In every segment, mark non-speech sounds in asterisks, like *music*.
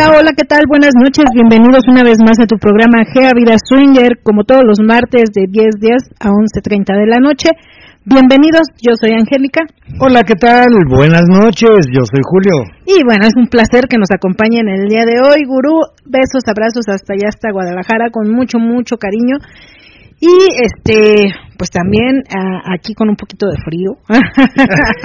Hola, hola, ¿qué tal? Buenas noches, bienvenidos una vez más a tu programa Gea Vida Swinger, como todos los martes de 10 días a 11.30 de la noche. Bienvenidos, yo soy Angélica. Hola, ¿qué tal? Buenas noches, yo soy Julio. Y bueno, es un placer que nos acompañen el día de hoy, gurú. Besos, abrazos hasta allá, hasta Guadalajara, con mucho, mucho cariño. Y este, pues también ah, aquí con un poquito de frío. *laughs*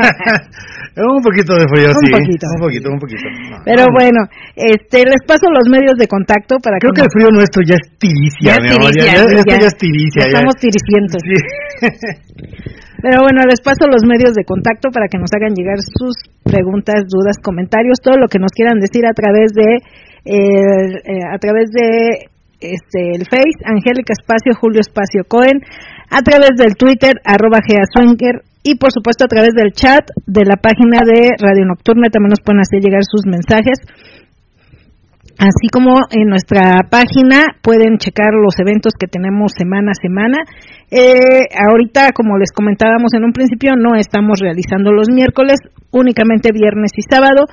un poquito de frío, Un sí. poquito. Un poquito, un poquito. No, Pero no. bueno, este, les paso los medios de contacto para Creo que que el frío nuestro ya es Ya tiricia, mi amor. tiricia, Ya, ya- esto ya. ya es tiricia. Ya ya. estamos tiricientos. Sí. *laughs* Pero bueno, les paso los medios de contacto para que nos hagan llegar sus preguntas, dudas, comentarios, todo lo que nos quieran decir a través de eh, eh, a través de este el Face, Angélica Espacio, Julio Espacio Cohen, a través del Twitter, arroba Gea Swinger, y por supuesto a través del chat de la página de Radio Nocturna también nos pueden hacer llegar sus mensajes. Así como en nuestra página pueden checar los eventos que tenemos semana a semana. Eh, ahorita, como les comentábamos en un principio, no estamos realizando los miércoles, únicamente viernes y sábado.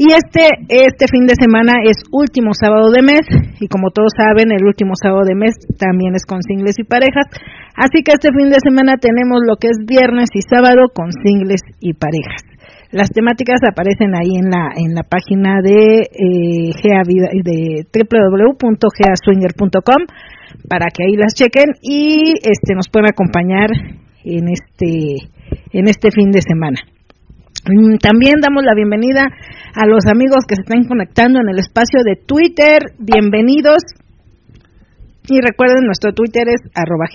Y este, este fin de semana es último sábado de mes, y como todos saben, el último sábado de mes también es con singles y parejas. Así que este fin de semana tenemos lo que es viernes y sábado con singles y parejas. Las temáticas aparecen ahí en la en la página de eh, de www.geaswinger.com para que ahí las chequen y este nos puedan acompañar en este en este fin de semana. Mm, También damos la bienvenida a los amigos que se están conectando en el espacio de Twitter. Bienvenidos. Y recuerden, nuestro Twitter es arroba.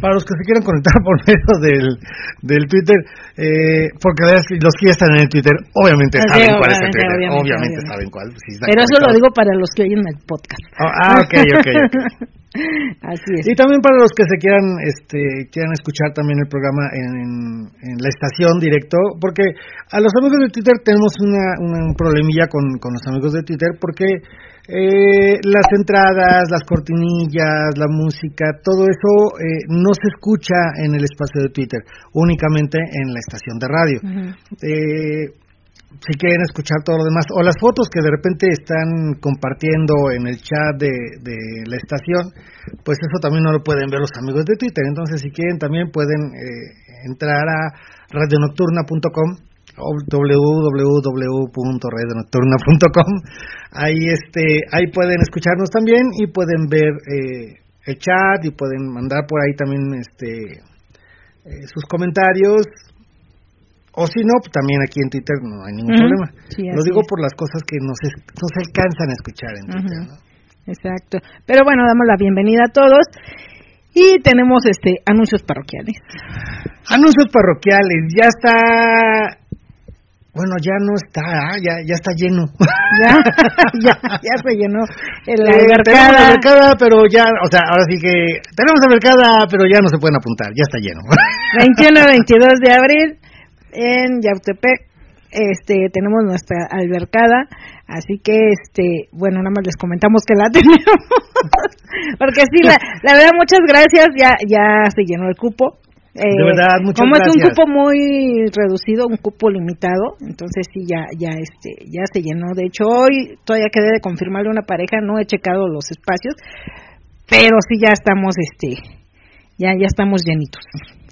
Para los que se quieran conectar *laughs* por medio del, del Twitter, eh, porque los que ya están en el Twitter, obviamente Sí, saben cuál es el Twitter. obviamente, Obviamente, obviamente. saben cuál. si Pero eso lo digo para los que oyen el podcast. Ah, ah, ok, ok, ok. *laughs* Así es. Y también para los que se quieran, este, quieran escuchar también el programa en, en- la estación directo, porque a los amigos de Twitter tenemos una, una- un problemilla con, con los amigos de Twitter, porque eh, las entradas, las cortinillas, la música, todo eso eh, no se escucha en el espacio de Twitter, únicamente en la estación de radio. Ujú. Eh, si quieren escuchar todo lo demás, o las fotos que de repente están compartiendo en el chat de, la estación, pues eso también no lo pueden ver los amigos de Twitter. Entonces, si quieren, también pueden eh, entrar a radionocturna.com www.radionocturna.com. Ahí, este, ahí pueden escucharnos también y pueden ver eh, el chat y pueden mandar por ahí también este, eh, sus comentarios. O si no, pues también aquí en Twitter no hay ningún problema. Sí, Lo digo es. por las cosas que no se, no se alcanzan a escuchar en Twitter. Exacto. Pero bueno, damos la bienvenida a todos y tenemos este anuncios parroquiales. Anuncios parroquiales, ya está. Bueno, ya no está, ah, ya, ya está lleno. *laughs* Ya, ya, ya se llenó el Eh, tenemos albercada. albercada, pero ya, o sea, ahora sí que tenemos albercada, pero ya no se pueden apuntar, ya está lleno. 21 22 de abril en Yautepec. Este, tenemos nuestra albercada, así que este, bueno, nada más les comentamos que la *laughs* tenemos. Porque sí, la, la verdad muchas gracias, ya ya se llenó el cupo. Eh, De verdad, muchas como es un cupo muy reducido, un cupo limitado, entonces sí ya ya este ya se llenó. De hecho, hoy todavía quedé de confirmarle a una pareja, no he checado los espacios, pero sí ya estamos este ya ya estamos llenitos.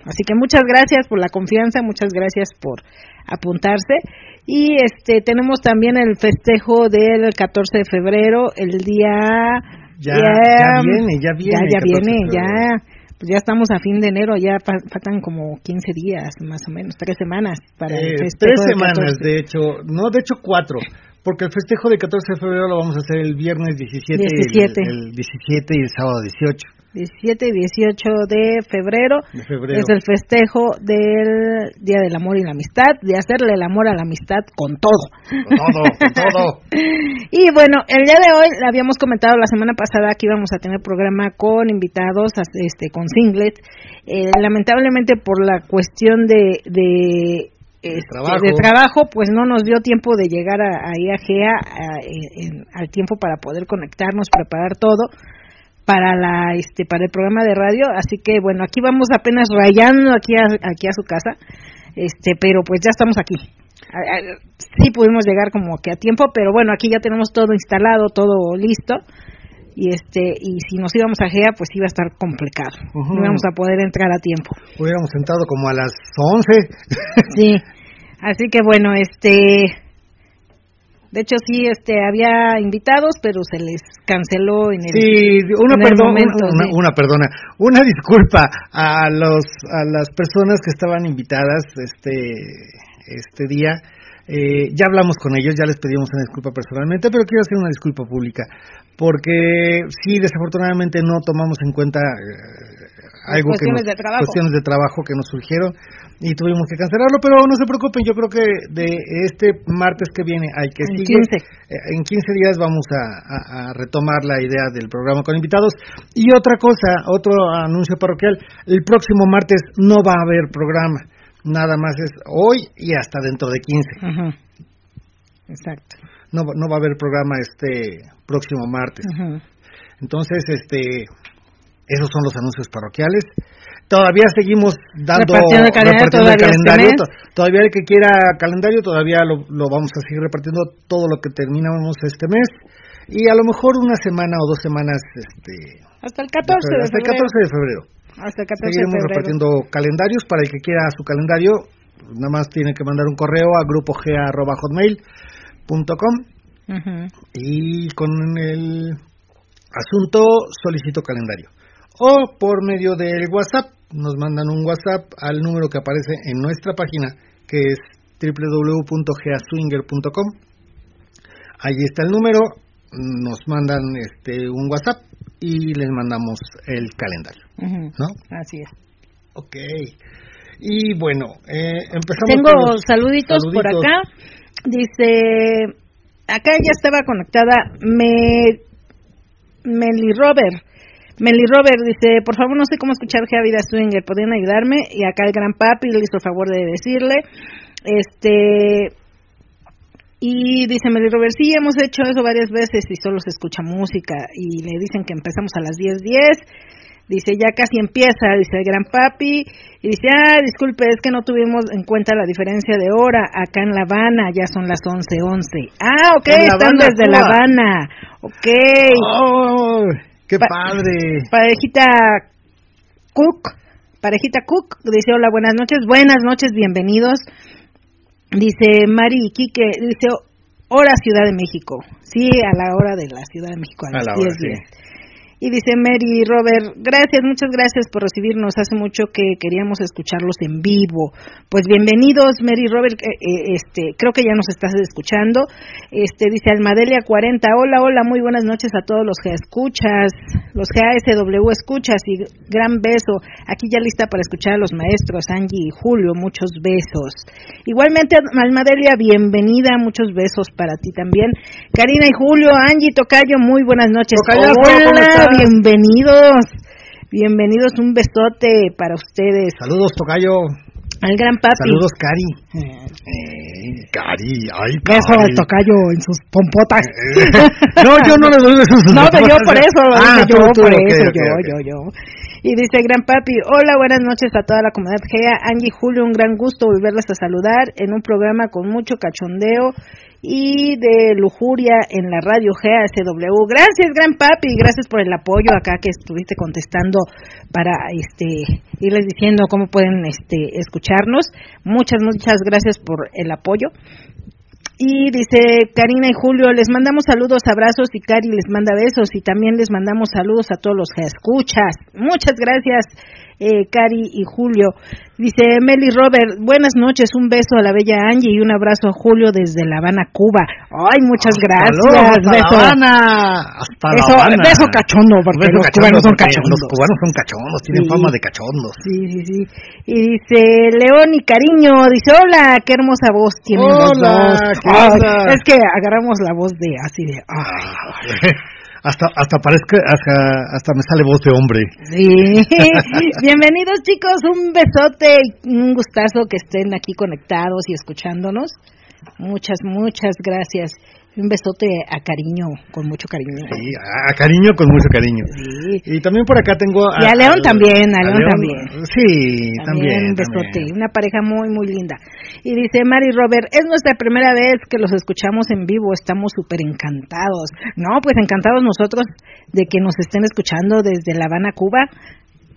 Así que muchas gracias por la confianza, muchas gracias por apuntarse. Y este tenemos también el festejo del 14 de febrero, el día Ya- ya viene, ya viene ya, ya el 14 de viene, ya. pues ya estamos a fin de enero, ya faltan como 15 días, más o menos, tres semanas para eh, Tres semanas, de hecho, no, de hecho cuatro, porque el festejo de 14 de febrero lo vamos a hacer el viernes 17, 17. El, el 17 y el sábado 18. 17 y 18 de febrero, es el festejo del Día del Amor y la Amistad, de hacerle el amor a la amistad con todo. Con todo, con todo. *laughs* y bueno, el día de hoy, habíamos comentado la semana pasada que íbamos a tener programa con invitados, este, con singlet. Eh, lamentablemente por la cuestión de, de este, trabajo. de trabajo, pues no nos dio tiempo de llegar a, a IAGEA al tiempo para poder conectarnos, preparar todo para la este para el programa de radio. Así que bueno aquí vamos apenas rayando aquí a, aquí a su casa este pero pues ya estamos aquí. Sí pudimos llegar como que a tiempo pero bueno aquí ya tenemos todo instalado todo listo y este y si nos íbamos a GEA pues iba a estar complicado. No íbamos a poder entrar a tiempo. Hubiéramos sentado como a las 11 *laughs* sí. Así que bueno este de hecho, sí, este, había invitados, pero se les canceló en el, sí, una, momento, una, una, perdona, una disculpa a los a las personas que estaban invitadas este este día. Eh, ya hablamos con ellos, ya les pedimos una disculpa personalmente, pero quiero hacer una disculpa pública, porque sí, desafortunadamente no tomamos en cuenta eh, algo cuestiones que de trabajo. cuestiones de trabajo que nos surgieron y tuvimos que cancelarlo, pero no se preocupen, yo creo que de este martes que viene hay que en sigue, 15. eh, en 15 días vamos a, a, a, retomar la idea del programa con invitados. Y otra cosa, otro anuncio parroquial, el próximo martes no va a haber programa, nada más es hoy y hasta dentro de 15. Ajá. Exacto. No, no va a haber programa este próximo martes. Entonces, este, esos son los anuncios parroquiales. Todavía seguimos dando repartiendo el calendario, todavía, calendario. este mes. todavía el que quiera calendario, todavía lo, lo, vamos a seguir repartiendo todo lo que terminamos este mes. Y a lo mejor una semana o dos semanas. este Hasta el 14 de Hasta el 14 de febrero. Hasta el 14 Seguiremos de febrero. repartiendo calendarios para el que quiera su calendario. Nada más tiene que mandar un correo a Uh -huh. y con el asunto solicito calendario o por medio del WhatsApp. Nos mandan un WhatsApp al número que aparece en nuestra página, que es www.geaswinger.com. Ahí está el número, nos mandan este un WhatsApp y les mandamos el calendario, uh. ¿no? Así es. Ok. Y bueno, eh, empezamos Tengo saluditos, saluditos. por acá. Dice, acá ya estaba conectada me, Meli Robert. Meli Robert dice, por favor no sé cómo escuchar Vida Swinger, ¿podrían ayudarme? Y acá el gran papi le hizo el favor de decirle, este, y dice Meli Robert, sí, hemos hecho eso varias veces y solo se escucha música y le dicen que empezamos a las 10.10, 10. Dice, ya casi empieza, dice el gran papi, y dice, ah, disculpe, es que no tuvimos en cuenta la diferencia de hora, acá en La Habana ya son las 11.11. 11. Ah, ok, están Habana, desde La. Habana, ok. ¡Oh! ¡Qué Pa- padre! Parejita Cook, parejita Cook, dice hola, buenas noches, buenas noches, bienvenidos. Dice Mari Quique, dice hora Ciudad de México, sí, a la hora de la Ciudad de México, a, A las la 10, hora, sí. 10. Y dice Mary Robert, gracias, muchas gracias por recibirnos. Hace mucho que queríamos escucharlos en vivo. Pues bienvenidos, Mary Robert. eh, eh, este, creo que ya nos estás escuchando. Este dice Almadelia 40. Hola, hola, muy buenas noches a todos los que escuchas, los GASW escuchas y gran beso. Aquí ya lista para escuchar a los maestros Angie y Julio. Muchos besos. Igualmente, Almadelia, bienvenida. Muchos besos para ti también. Karina y Julio, Angie Tocayo, muy buenas noches. Tocayazo, ¿cómo Hola? Bienvenidos. Bienvenidos, un besote para ustedes. Saludos, Tocayo. Al gran papi. Saludos, Cari. Eh, Cari, ay, Beso Cari. al tocayo en sus pompotas. *laughs* no, yo no le doy besos. No, yo por eso, Ah, yo, tú, por ok, eso, ok, yo, ok. yo, yo. Y dice Gran Papi, hola, buenas noches a toda la comunidad GEA, Angie Julio, un gran gusto volverles a saludar en un programa con mucho cachondeo y de lujuria en la radio GEA SW. Gracias, Gran Papi, gracias por el apoyo acá que estuviste contestando para este irles diciendo cómo pueden este escucharnos. Muchas, muchas gracias por el apoyo. Y dice Karina y Julio, les mandamos saludos, abrazos y Cari les manda besos y también les mandamos saludos a todos los que escuchas. Muchas gracias eh, Cari y Julio. Dice Meli Robert, buenas noches, un beso a la bella Angie y un abrazo a Julio desde La Habana, Cuba. Ay, muchas gracias. hasta beso. La Habana. Hasta beso, La Habana. beso cachondo, porque los cubanos son cachondos. Los cubanos son cachondos, tienen fama de cachondos. Sí, sí, sí. Y dice León y Cariño, dice, hola, qué hermosa voz tienen hola, los dos. es que agarramos la voz de así de... Ay. *laughs* hasta hasta parezca hasta, hasta me sale voz de hombre. Sí. *laughs* Bienvenidos chicos, un besote un gustazo que estén aquí conectados y escuchándonos. Muchas muchas gracias un besote a cariño, con mucho cariño. Sí, a, cariño con mucho cariño. Sí. Y también por acá tengo a... Y a León también, a, León, también. Sí, también. Un besote, una pareja muy, muy linda. Y dice Mari Robert, es nuestra primera vez que los escuchamos en vivo, estamos súper encantados. No, pues encantados nosotros de que nos estén escuchando desde La Habana, Cuba.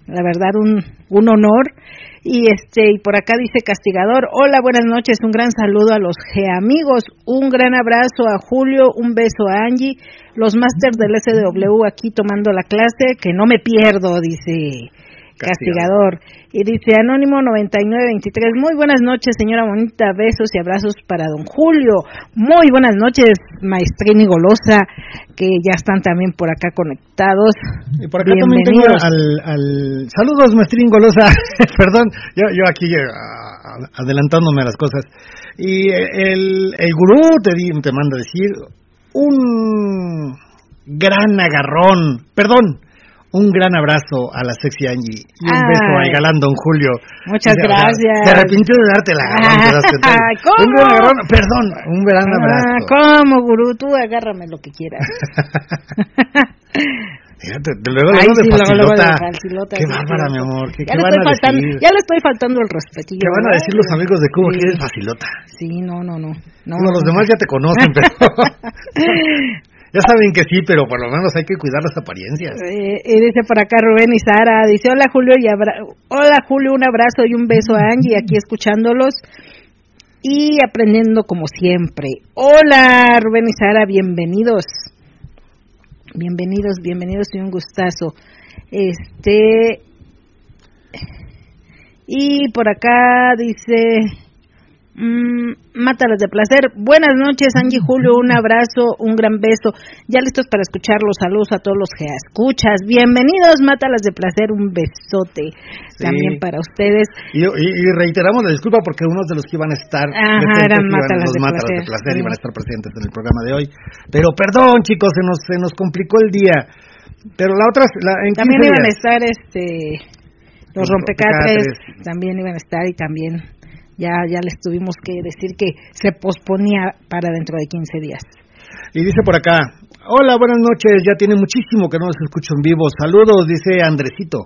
La verdad, un, un honor. Y este y por acá dice Castigador, hola, buenas noches, un gran saludo a los G amigos, un gran abrazo a Julio, un beso a Angie, los masters del SW aquí tomando la clase, que no me pierdo, dice Castigador. Y dice Anónimo 9923, muy buenas noches, señora bonita, besos y abrazos para don Julio. Muy buenas noches, maestrín y golosa, que ya están también por acá conectados. Y por acá también tengo al, Saludos, maestrín golosa. *laughs* Perdón, yo, yo aquí uh, adelantándome a las cosas. Y el, el gurú te, te manda a decir un gran agarrón, perdón, un gran abrazo a la sexy Angie y un beso al galán Don Julio. Muchas gracias. Se arrepintió de darte la *laughs* ¿Cómo? Un gran agarrón, perdón, un gran ah, abrazo. ¿Cómo, gurú? Tú agárrame lo que quieras. *laughs* Fíjate, luego, luego, de, facilota. Qué bárbara, mi amor. ¿Qué, ya, le van a faltando, decir? ya le estoy faltando el respetillo. ¿Qué van a decir los amigos de Cuba que eres facilota? Sí, no, no, no. no, no los demás ya te conocen, *laughs* pero... Ya saben que sí, pero por lo menos hay que cuidar las apariencias. Eh, y dice por acá Rubén y Sara, dice hola Julio y hola Julio, un abrazo y un beso a Angie aquí escuchándolos y aprendiendo como siempre. Hola Rubén y Sara, bienvenidos. Bienvenidos, bienvenidos y un gustazo. Este y por acá dice Mm, mátalas de placer. Buenas noches, Angie Julio. Un abrazo, un gran beso. Ya listos para escuchar los saludos a todos los que escuchas. Bienvenidos, mátalas de placer. Un besote también para ustedes. Y, reiteramos la disculpa porque unos de los que iban a estar Ajá, eran mátalas, de, mátalas placer, iban a estar presentes en el programa de hoy. Pero perdón, chicos, se nos, se nos complicó el día. Pero la otra, la, en también iban a estar este los rompecatres, también iban a estar y también ya, ya les tuvimos que decir que se posponía para dentro de 15 días. Y dice por acá, hola, buenas noches, ya tiene muchísimo que no nos escucho en vivo. Saludos, dice Andresito.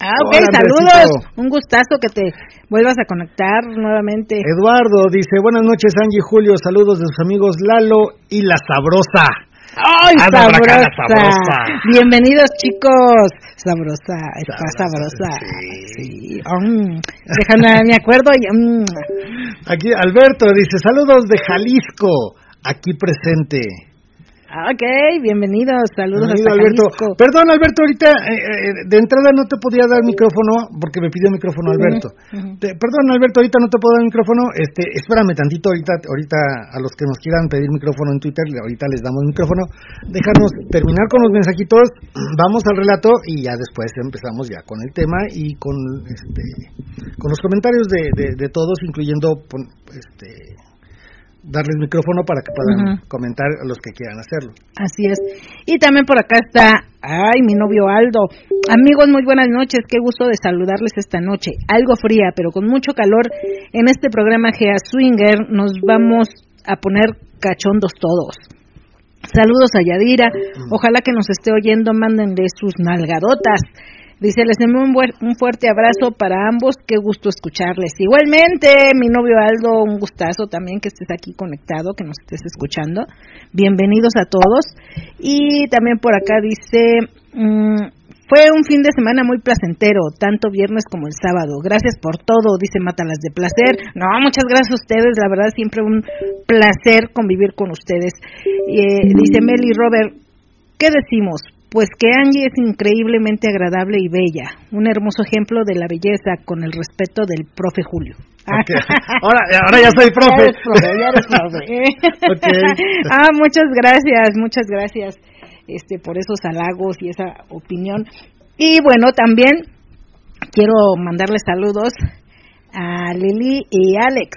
Ah, ok, saludos. Un gustazo que te vuelvas a conectar nuevamente. Eduardo dice, buenas noches Angie y Julio, saludos de sus amigos Lalo y La Sabrosa. ¡Ay, sabrosa! Bienvenidos, chicos. Sabrosa, está sabrosa. Sí. Mm, déjame, me acuerdo. Mm. Aquí Alberto dice, saludos de Jalisco, aquí presente. Ok, bienvenidos, saludos Bienvenido, Alberto. Perdón, Alberto, ahorita eh, eh, de entrada no te podía dar micrófono porque me pidió micrófono Alberto. perdón, Alberto, ahorita no te puedo dar micrófono. Este, espérame tantito, ahorita, ahorita a los que nos quieran pedir micrófono en Twitter, ahorita les damos micrófono. Déjanos terminar con los mensajitos, vamos al relato y ya después empezamos ya con el tema y con este, con los comentarios de, de todos, incluyendo este darles micrófono para que puedan comentar a los que quieran hacerlo. Así es. Y también por acá está, ay, mi novio Aldo. Amigos, muy buenas noches. Qué gusto de saludarles esta noche. Algo fría, pero con mucho calor. En este programa Gea Swinger nos vamos a poner cachondos todos. Saludos a Yadira. Ojalá que nos esté oyendo. Mándenle sus nalgadotas. Dice, les envío un, un, fuerte abrazo para ambos, qué gusto escucharles. Igualmente, mi novio Aldo, un gustazo también que estés aquí conectado, que nos estés escuchando. Bienvenidos a todos. Y también por acá dice, mm, Fue un fin de semana muy placentero, tanto viernes como el sábado. Gracias por todo, dice Mátalas de Placer. No, muchas gracias a ustedes, la verdad siempre un placer convivir con ustedes. Eh, dice Meli Robert, ¿qué decimos? Pues que Angie es increíblemente agradable y bella, un hermoso ejemplo de la belleza con el respeto del profe Julio. *laughs* Ahora, ahora ya soy profe. Ya eres profe, *laughs* Ah, muchas gracias, muchas gracias este, por esos halagos y esa opinión. Y bueno, también quiero mandarles saludos a Lili y Alex.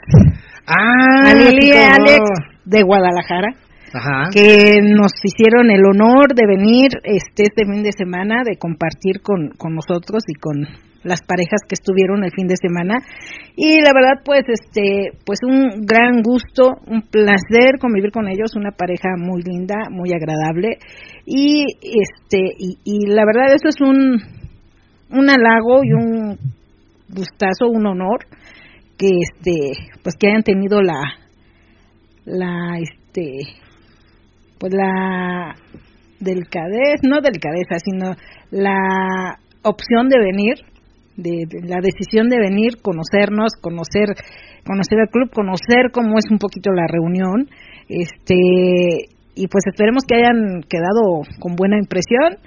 Ah, a Lili y Alex de Guadalajara. Que nos hicieron el honor de venir este, este fin de semana, de compartir con, con nosotros y con las parejas que estuvieron el fin de semana. Y la verdad pues este pues un gran gusto un placer convivir con ellos una pareja muy linda muy agradable. Y este y, la verdad eso es un un halago y un gustazo un honor que este pues que hayan tenido la la este pues la delicadez no delicadeza sino la opción de venir de, la decisión de venir, conocernos, conocer, conocer el club, conocer cómo es un poquito la reunión, este, y pues esperemos que hayan quedado con buena impresión.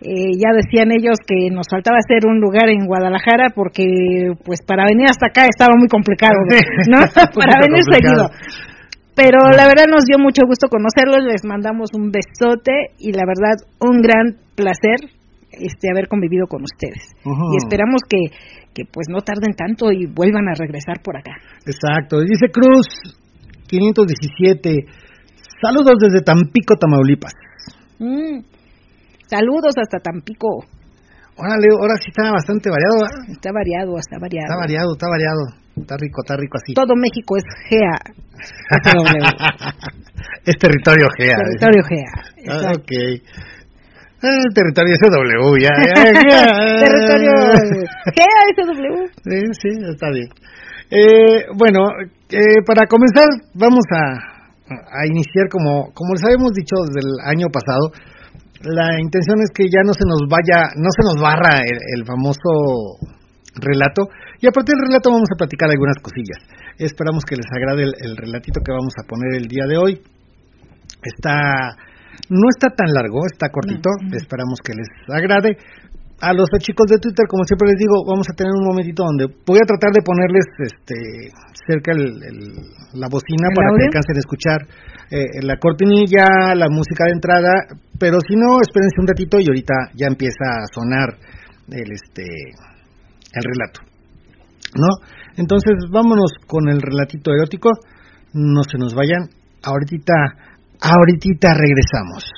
Eh, ya decían ellos que nos faltaba hacer un lugar en Guadalajara porque pues para venir hasta acá estaba muy complicado, ¿no? *laughs* para venir seguido. Pero la verdad nos dio mucho gusto conocerlos, les mandamos un besote y la verdad un gran placer este haber convivido con ustedes. Y esperamos que, que pues no tarden tanto y vuelvan a regresar por acá. Exacto. Dice Cruz 517. Saludos desde Tampico, Tamaulipas. Mm. Saludos hasta Tampico. Órale, ahora sí está bastante variado. Está variado, está variado. Está variado, está variado. Está rico, está rico así. Todo México es GEA. *laughs* es territorio GEA. Territorio GEA. Ah, ok. El territorio SW, ya, ya, ya. *laughs* territorio SW. Sí, sí, está bien. Eh, bueno, eh, para comenzar, vamos a, a iniciar como, como les habíamos dicho desde el año pasado. La intención es que ya no se nos vaya, no se nos barra el, famoso relato. Y a partir del relato vamos a platicar algunas cosillas. Esperamos que les agrade el, el relatito que vamos a poner el día de hoy. Está no está tan largo, está cortito, esperamos que les agrade. A los chicos de Twitter, como siempre les digo, vamos a tener un momentito donde voy a tratar de ponerles este cerca la bocina para que alcancen a escuchar eh, la cortinilla, la música de entrada, pero si no, espérense un ratito y ahorita ya empieza a sonar el este el relato. ¿No? Entonces, vámonos con el relatito erótico. No se nos vayan. Ahorita Ahorita regresamos.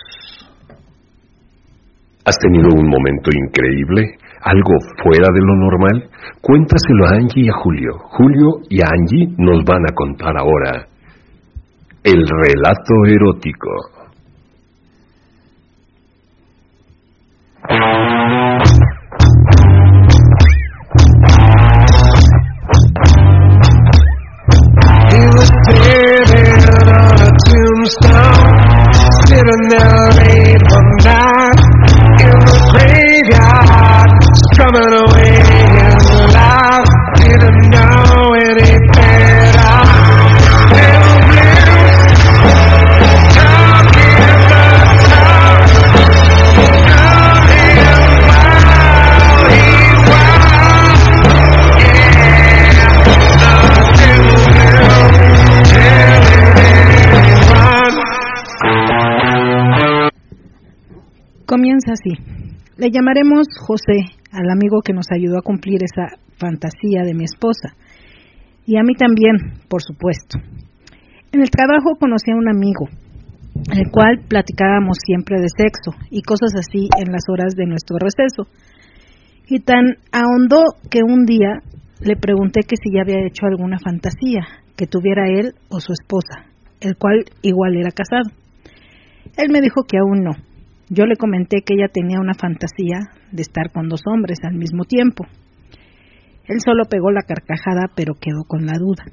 ¿Has tenido un momento increíble? ¿Algo fuera de lo normal? Cuéntaselo a Angie y a Julio. Julio y Angie nos van a contar ahora el relato erótico. million Comienza así. Le llamaremos José al amigo que nos ayudó a cumplir esa fantasía de mi esposa. Y a mí también, por supuesto. En el trabajo conocí a un amigo, el cual platicábamos siempre de sexo y cosas así en las horas de nuestro receso. Y tan ahondó que un día le pregunté que si ya había hecho alguna fantasía que tuviera él o su esposa, el cual igual era casado. Él me dijo que aún no, yo le comenté que ella tenía una fantasía de estar con dos hombres al mismo tiempo. Él solo pegó la carcajada, pero quedó con la duda.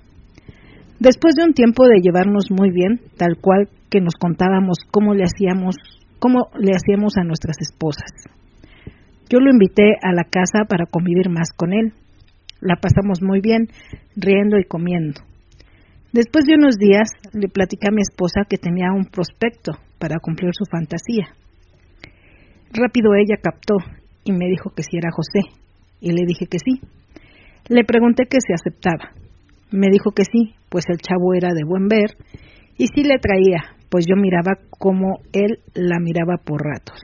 Después de un tiempo de llevarnos muy bien, tal cual que nos contábamos cómo le hacíamos, cómo le hacíamos a nuestras esposas. Yo lo invité a la casa para convivir más con él. La pasamos muy bien, riendo y comiendo. Después de unos días le platicé a mi esposa que tenía un prospecto para cumplir su fantasía. Rápido ella captó y me dijo que si era José, y le dije que sí. Le pregunté que si aceptaba. Me dijo que sí, pues el chavo era de buen ver, y sí le traía, pues yo miraba como él la miraba por ratos.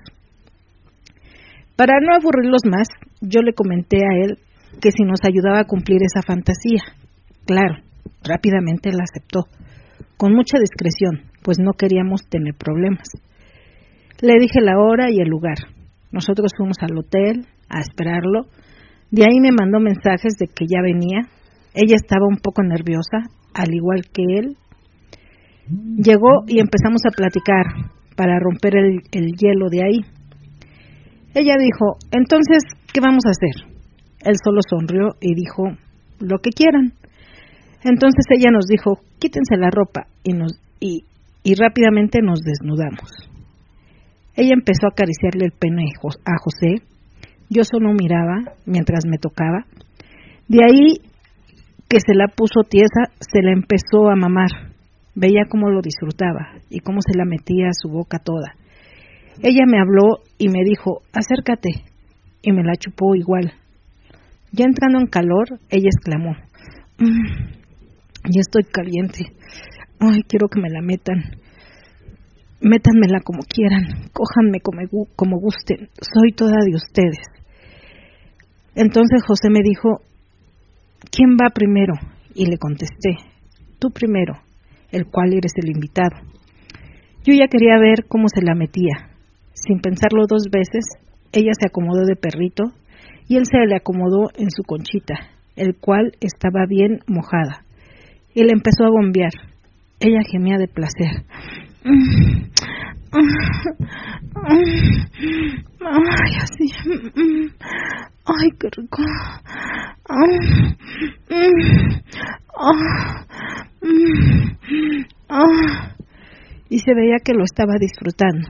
Para no aburrirlos más, yo le comenté a él que si nos ayudaba a cumplir esa fantasía. Claro, rápidamente la aceptó, con mucha discreción, pues no queríamos tener problemas. Le dije la hora y el lugar. Nosotros fuimos al hotel a esperarlo. De ahí me mandó mensajes de que ya venía. Ella estaba un poco nerviosa, al igual que él. Llegó y empezamos a platicar para romper el, el hielo de ahí. Ella dijo, entonces, ¿qué vamos a hacer? Él solo sonrió y dijo, lo que quieran. Entonces ella nos dijo, quítense la ropa y, nos, y, y rápidamente nos desnudamos. Ella empezó a acariciarle el pene a José. Yo solo miraba mientras me tocaba. De ahí que se la puso tiesa, se la empezó a mamar. Veía cómo lo disfrutaba y cómo se la metía a su boca toda. Ella me habló y me dijo, acércate, y me la chupó igual. Ya entrando en calor, ella exclamó, "Mm, ya estoy caliente, ay, quiero que me la metan. Métanmela como quieran, cójanme como, como gusten, soy toda de ustedes. Entonces José me dijo, ¿quién va primero? Y le contesté, tú primero, el cual eres el invitado. Yo ya quería ver cómo se la metía. Sin pensarlo dos veces, ella se acomodó de perrito y él se le acomodó en su conchita, el cual estaba bien mojada, le empezó a bombear. Ella gemía de placer. Ay, qué rico. Y se veía que lo estaba disfrutando.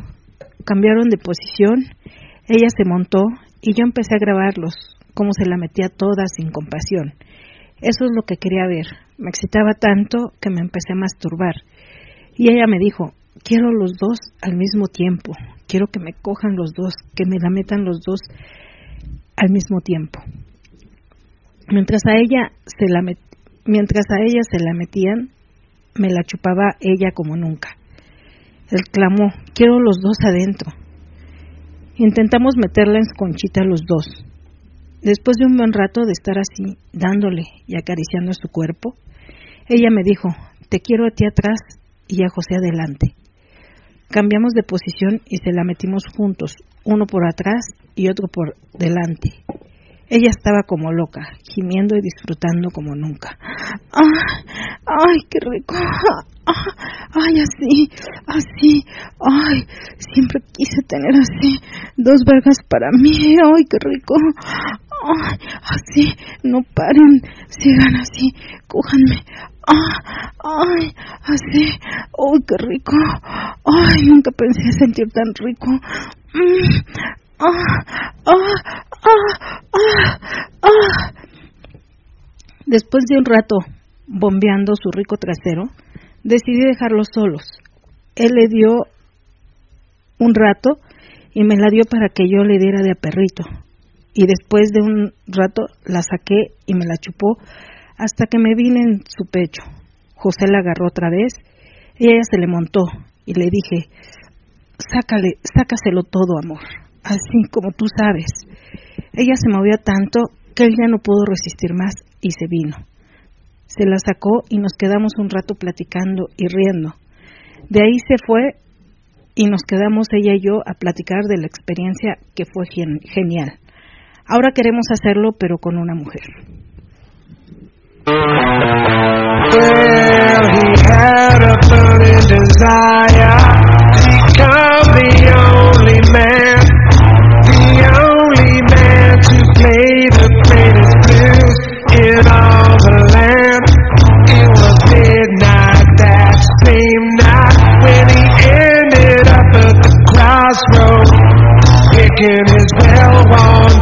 Cambiaron de posición, ella se montó y yo empecé a grabarlos, cómo se la metía toda sin compasión. Eso es lo que quería ver. Me excitaba tanto que me empecé a masturbar. Y ella me dijo, quiero los dos al mismo tiempo, quiero que me cojan los dos, que me la metan los dos al mismo tiempo. Mientras a ella se la met- mientras a ella se la metían, me la chupaba ella como nunca. Él clamó, quiero los dos adentro. Intentamos meterla en conchita los dos. Después de un buen rato de estar así, dándole y acariciando su cuerpo, ella me dijo, te quiero a ti atrás y a José adelante. Cambiamos de posición y se la metimos juntos, uno por atrás y otro por delante. Ella estaba como loca, gimiendo y disfrutando como nunca. ¡Ay, ay, qué rico! Ah, ¡Ay, así, así! ¡Ay, siempre quise tener así dos vergas para mí! ¡Ay, qué rico! ¡Ay, así! No paren, sigan así, cójanme. ¡Ah, ay, así! ¡Ay, qué rico! ¡Ay, nunca pensé sentir tan rico! Mm, ¡Ah, ah, ah, ah, ah! Después de un rato bombeando su rico trasero, decidí dejarlos solos. Él le dio un rato y me la dio para que yo le diera de a perrito. Y después de un rato la saqué y me la chupó hasta que me vine en su pecho. José la agarró otra vez y ella se le montó y le dije, sácale, sácaselo todo, amor, así como tú sabes. Ella se movió tanto que él ya no pudo resistir más y se vino. Se la sacó y nos quedamos un rato platicando y riendo. De ahí se fue y nos quedamos ella y yo a platicar de la experiencia que fue gen- genial. Ahora queremos hacerlo pero con una mujer.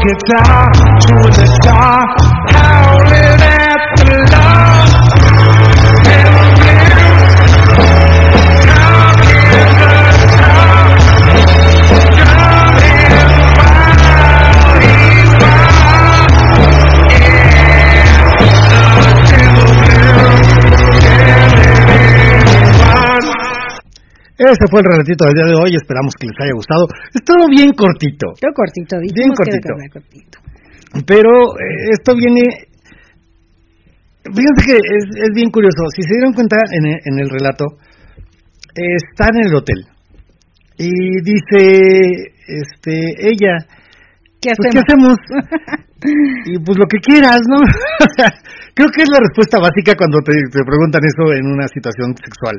Guitar, chewing the star, Ese fue el relatito del día de hoy. Esperamos que les haya gustado. Estuvo bien cortito. Yo cortito, Bien cortito. Pero eh, esto viene. Fíjense que es, es bien curioso. Si se dieron cuenta en el, en el relato, eh, está en el hotel. Y dice este ella, ¿Qué pues, hacemos? *laughs* y pues lo que quieras, ¿no? *laughs* Creo que es la respuesta básica cuando te, te preguntan eso en una situación sexual.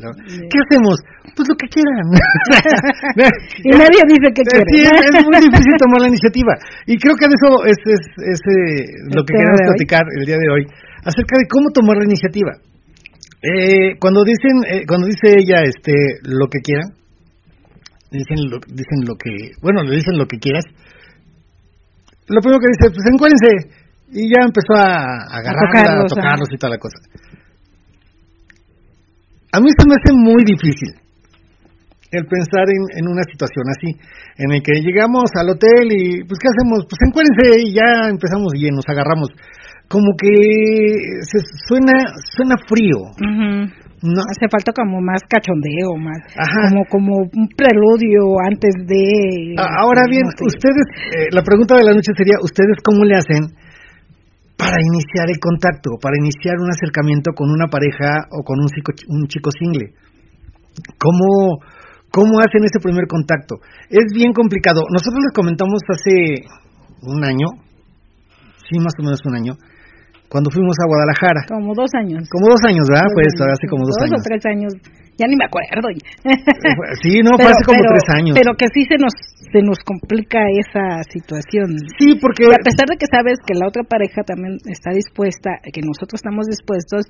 ¿Qué hacemos? Pues lo que quieran. *laughs* Y nadie dice que Sí, quiere. es, es muy difícil tomar la iniciativa. Y creo que de eso es, es, es, eh, lo que queremos platicar el día de hoy, acerca de cómo tomar la iniciativa. Eh, cuando dicen, eh, cuando dice ella, este, lo que quieran, dicen lo, dicen lo que, bueno, le dicen lo que quieras. Lo primero que dice, pues encuérense. Y ya empezó a, a agarrarla, a tocarlos, y toda la cosa. A mí se me hace muy difícil el pensar en, en una situación así, en el que llegamos al hotel y, pues, ¿qué hacemos? Pues encuérense y ya empezamos y nos agarramos. Como que se suena, suena frío. Hace falta como más cachondeo, más Ajá. como como un preludio antes de. Ahora bien, no sé. ustedes, eh, la pregunta de la noche sería, ¿ustedes cómo le hacen para iniciar el contacto, para iniciar un acercamiento con una pareja o con un chico, un chico single? ¿Cómo, ¿Cómo hacen ese primer contacto? Es bien complicado. Nosotros les comentamos hace un año, sí, más o menos un año, cuando fuimos a Guadalajara. como dos años. Como dos años, ¿verdad? Dos Pues años, hace como dos, o años. tres años. Ya ni me acuerdo. Sí, no, fue hace como tres años. Pero que sí se nos se nos complica esa situación. sí, porque... Y a pesar de que sabes que la otra pareja también está dispuesta, que nosotros estamos dispuestos,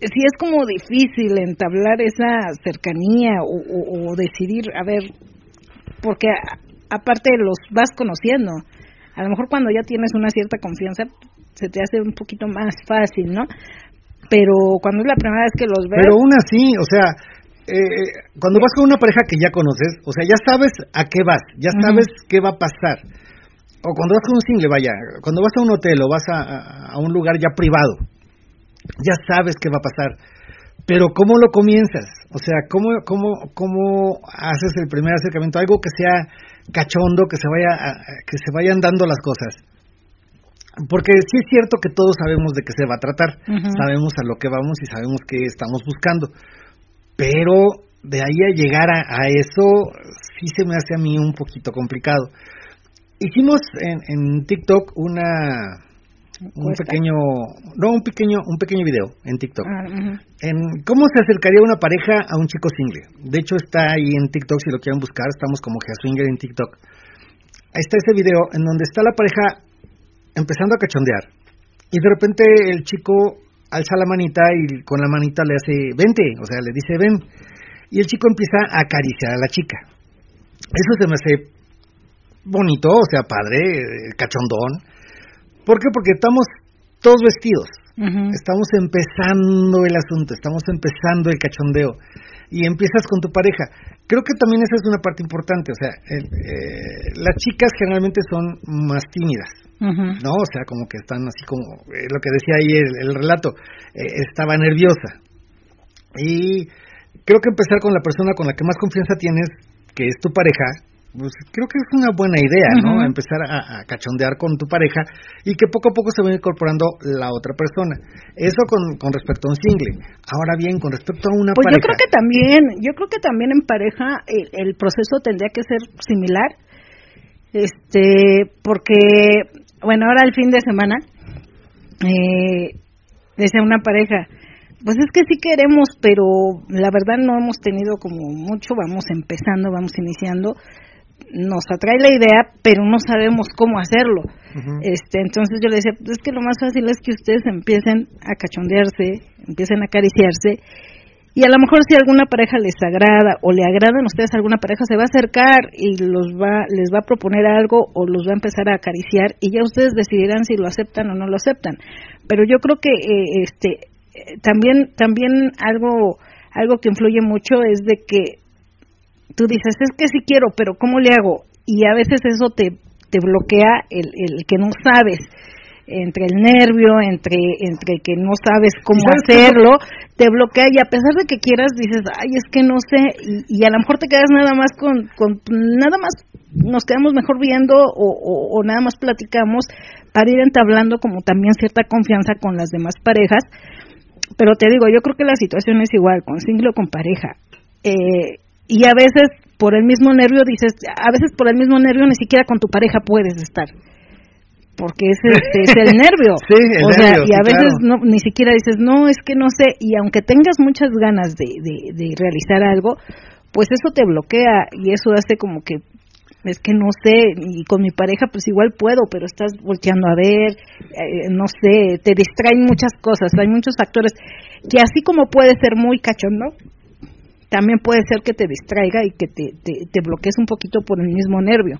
sí es como difícil entablar esa cercanía o, o- o decidir, a ver, porque a- aparte los vas conociendo. A lo mejor cuando ya tienes una cierta confianza se te hace un poquito más fácil, ¿no? Pero cuando es la primera vez que los ves, Pero aún así, o sea, eh, cuando vas con una pareja que ya conoces, o sea, ya sabes a qué vas, ya sabes qué va a pasar. O cuando vas con un single, vaya, cuando vas a un hotel o vas a, a- un lugar ya privado, ya sabes qué va a pasar. Pero ¿cómo lo comienzas? O sea, ¿cómo, cómo, cómo haces el primer acercamiento? Algo que sea cachondo, que se, vaya que se vayan dando las cosas. Porque sí es cierto que todos sabemos de qué se va a tratar, sabemos a lo que vamos y sabemos qué estamos buscando. Pero de ahí a llegar a, a eso, sí se me hace a mí un poquito complicado. Hicimos en, en TikTok una un pequeño no un pequeño un pequeño video en TikTok Ah, en cómo se acercaría una pareja a un chico single. De hecho está ahí en TikTok si lo quieren buscar, estamos como Swinger en TikTok. Ahí está ese video en donde está la pareja empezando a cachondear y de repente el chico alza la manita y con la manita le hace vente, o sea, le dice ven y el chico empieza a acariciar a la chica. Eso se me hace bonito, o sea, padre, eh, cachondón. ¿Por qué? Porque estamos todos vestidos. Estamos empezando el asunto, estamos empezando el cachondeo y empiezas con tu pareja. Creo que también esa es una parte importante, o sea, el- eh, las chicas generalmente son más tímidas, ¿no? O sea, como que están así como eh, lo que decía ahí el, el relato, eh, estaba nerviosa. Y creo que empezar con la persona con la que más confianza tienes, que es tu pareja, pues creo que es una buena idea, ¿no? Empezar a, a cachondear con tu pareja y que poco a poco se va incorporando la otra persona. Eso con, con respecto a un single. Ahora bien, con respecto a una Pues pareja. yo creo que también, yo creo que también en pareja el, el proceso tendría que ser similar, este, porque, bueno, ahora el fin de semana, eh, decía una pareja, pues es que sí queremos, pero la verdad no hemos tenido como mucho, vamos empezando, vamos iniciando, nos atrae la idea, pero no sabemos cómo hacerlo. Este, entonces yo le decía, "Pues es que lo más fácil es que ustedes empiecen a cachondearse, empiecen a acariciarse y a lo mejor si alguna pareja les agrada o le agradan ustedes a alguna pareja se va a acercar y los va les va a proponer algo o los va a empezar a acariciar y ya ustedes decidirán si lo aceptan o no lo aceptan. Pero yo creo que eh, este eh, también también algo algo que influye mucho es de que tú dices es que sí quiero pero cómo le hago y a veces eso te te bloquea el, el que no sabes entre el nervio, entre entre que no sabes cómo hacerlo, te bloquea y a pesar de que quieras dices, ay, es que no sé, y, a lo mejor te quedas nada más con, con nada más nos quedamos mejor viendo o, o, nada más platicamos para ir entablando como también cierta confianza con las demás parejas. Pero te digo, yo creo que la situación es igual, con single o con pareja. Eh, y a veces por el mismo nervio dices, a veces por el mismo nervio ni siquiera con tu pareja puedes estar porque es, este, es el *laughs* nervio. o sea, y a veces no, ni siquiera dices, no, es que no sé, y aunque tengas muchas ganas de, de, realizar algo, pues eso te bloquea y eso hace como que es que no sé, y con mi pareja pues igual puedo, pero estás volteando a ver, eh, no sé, te distraen muchas cosas, hay muchos factores que así como puede ser muy cachondo, también puede ser que te distraiga y que te, te, bloquees un poquito por el mismo nervio.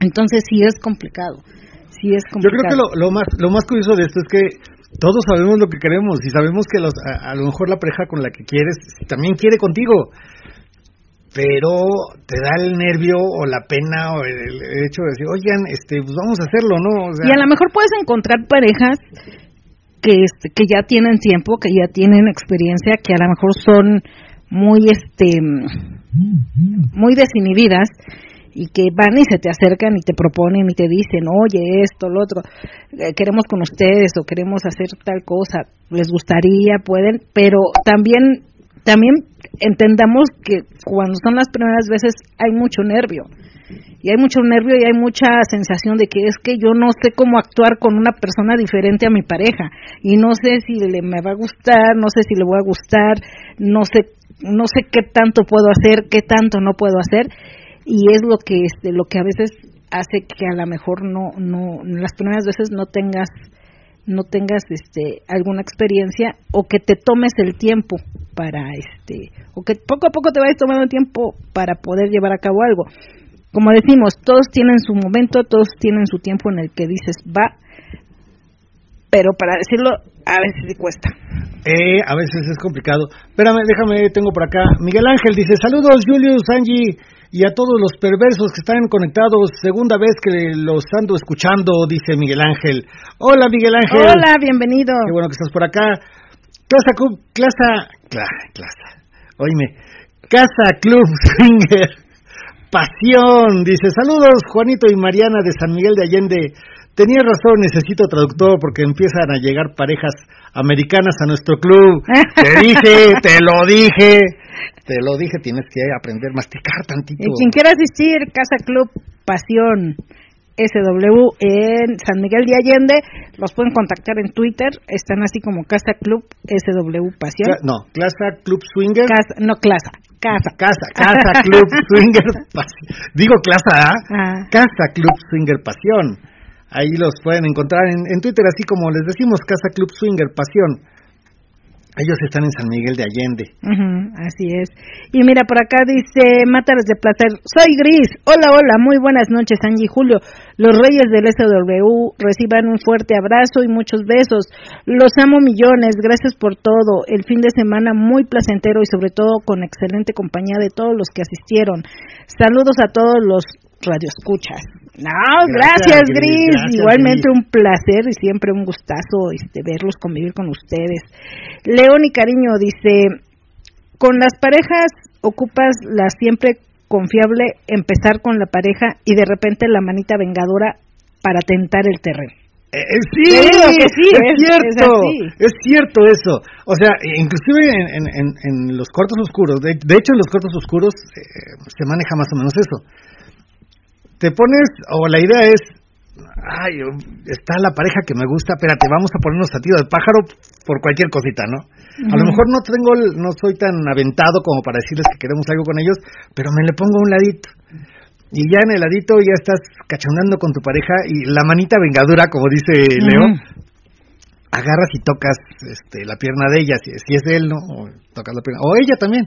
Entonces sí es complicado. Yo creo que lo, más lo más curioso de esto es que todos sabemos lo que queremos y sabemos que a, lo mejor la pareja con la que quieres también quiere contigo, pero te da el nervio o la pena o el, hecho de decir, oigan, este, pues vamos a hacerlo, ¿no? y a lo mejor puedes encontrar parejas que este, que ya tienen tiempo, que ya tienen experiencia, que a lo mejor son muy este muy desinhibidas y que van y se te acercan y te proponen y te dicen, oye, esto, lo otro, eh, queremos con ustedes o queremos hacer tal cosa, les gustaría, pueden, pero también, también entendamos que cuando son las primeras veces hay mucho nervio. Y hay mucho nervio y hay mucha sensación de que es que yo no sé cómo actuar con una persona diferente a mi pareja y no sé si le me va a gustar, no sé si le voy a gustar, no sé no sé qué tanto puedo hacer, qué tanto no puedo hacer y es lo que este, lo que a veces hace que a lo mejor no no las primeras veces no tengas no tengas este alguna experiencia o que te tomes el tiempo para este o que poco a poco te vayas tomando tiempo para poder llevar a cabo algo. Como decimos todos tienen su momento todos tienen su tiempo en el que dices va pero para decirlo a veces sí cuesta. Eh, a veces es complicado. Espérame déjame tengo por acá. Miguel Ángel dice saludos Julius Angie y a todos los perversos que están conectados. Segunda vez que los ando escuchando, dice Miguel Ángel. Hola, Miguel Ángel. Hola, bienvenido. Qué bueno que estás por acá. Casa Club, Casa, Casa, oíme, Casa Club *laughs* Swinger, Pasión, dice, saludos Juanito y Mariana de San Miguel de Allende. Tenía razón, necesito traductor porque empiezan a llegar parejas americanas a nuestro club. *laughs* Te dije, te lo dije. Te lo dije, tienes que aprender a masticar tantito. Y quien quiera asistir, Casa Club Pasión SW en San Miguel de Allende, los pueden contactar en Twitter, están así como Casa Club SW Pasión. no, Casa Club Swinger. no, Casa. Casa. Casa, Casa Club *laughs* Swinger Pasión. Digo Casa, ¿ah? ¿ah? Casa Club Swinger Pasión. Ahí los pueden encontrar en, en Twitter, así como les decimos, Casa Club Swinger Pasión. Ellos están en San Miguel de Allende. así es. Y mira, por acá dice Mátares de Placer. Soy Gris. Hola, hola. Muy buenas noches, Angie y Julio. Los reyes del SW reciban un fuerte abrazo y muchos besos. Los amo millones. Gracias por todo. El fin de semana muy placentero y sobre todo con excelente compañía de todos los que asistieron. Saludos a todos los radioescuchas. No, gracias, Gris. Igualmente un placer y siempre un gustazo este, verlos convivir con ustedes. León y Cariño dice, con las parejas ocupas la siempre confiable empezar con la pareja y de repente la manita vengadora para tentar el terreno. Eh, eh, sí, es, cierto, es, cierto eso. O sea, inclusive en, los cuartos oscuros, de, hecho en los cuartos oscuros eh, se maneja más o menos eso te pones, o la idea es, ay, está la pareja que me gusta, espérate, vamos a ponernos a tiro de pájaro por cualquier cosita, ¿no? A lo mejor no tengo, no soy tan aventado como para decirles que queremos algo con ellos, pero me le pongo un ladito. Y ya en el ladito ya estás cachonando con tu pareja y la manita vengadura, como dice Leo, agarras y tocas este, la pierna de ella, si, si es él, ¿no? O tocas la pierna, o ella también,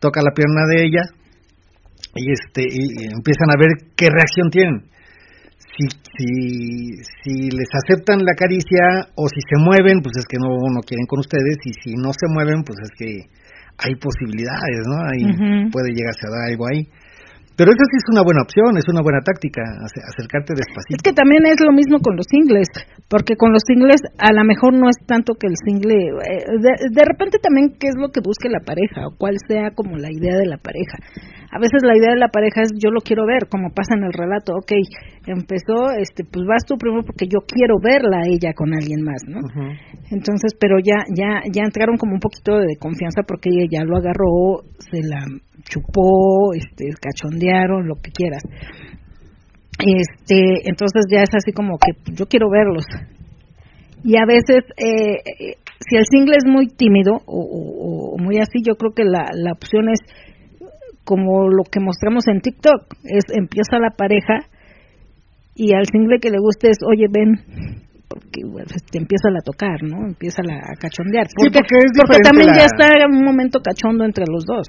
toca la pierna de ella y este y empiezan a ver qué reacción tienen. Si, si, si les aceptan la caricia o si se mueven, pues es que no, no quieren con ustedes y si no se mueven, pues es que hay posibilidades, ¿no? Ahí puede llegarse a dar algo ahí. Pero esa sí es una buena opción, es una buena táctica, acercarte despacito. Es que también es lo mismo con los singles, porque con los singles a lo mejor no es tanto que el single, eh, de, repente también qué es lo que busque la pareja o cuál sea como la idea de la pareja. A veces la idea de la pareja es yo lo quiero ver, como pasa en el relato, ok, empezó, este, pues vas tú primero porque yo quiero verla a ella con alguien más, ¿no? Entonces, pero ya, ya, ya entraron como un poquito de confianza porque ella ya lo agarró, se la chupó, este, cachondearon, lo que quieras. Este, entonces ya es así como que yo quiero verlos. Y a veces, eh, eh, si el single es muy tímido o, muy así, yo creo que la, la opción es como lo que mostramos en TikTok, es empieza la pareja y al single que le guste es, oye, ven, porque te empieza a tocar, ¿no? Empieza a cachondear. Porque, porque, también ya está un momento cachondo entre los dos.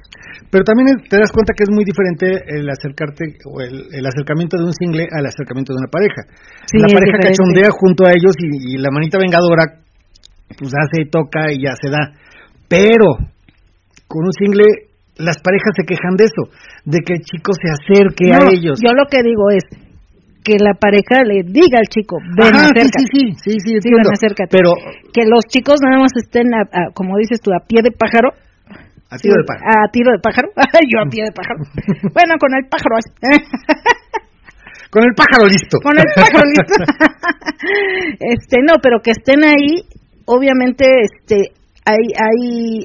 Pero también te das cuenta que es muy diferente el acercarte o el, acercamiento de un single al acercamiento de una pareja. la pareja cachondea junto a ellos y, la manita vengadora pues hace, toca y ya se da. Pero con un single las parejas se quejan de eso, de que el chico se acerque a ellos. Yo lo que digo es, que la pareja le diga al chico, ven, acércate. Sí, sí, sí, sí, ven, acércate. Pero, que los chicos nada más estén, a, como dices tú, a pie de pájaro. A tiro de pájaro. A tiro de pájaro. *laughs* Yo a pie de pájaro. *laughs* bueno, con el pájaro. *laughs* con el pájaro listo. Con el pájaro listo. este, no, pero que estén ahí, obviamente, este, hay, hay,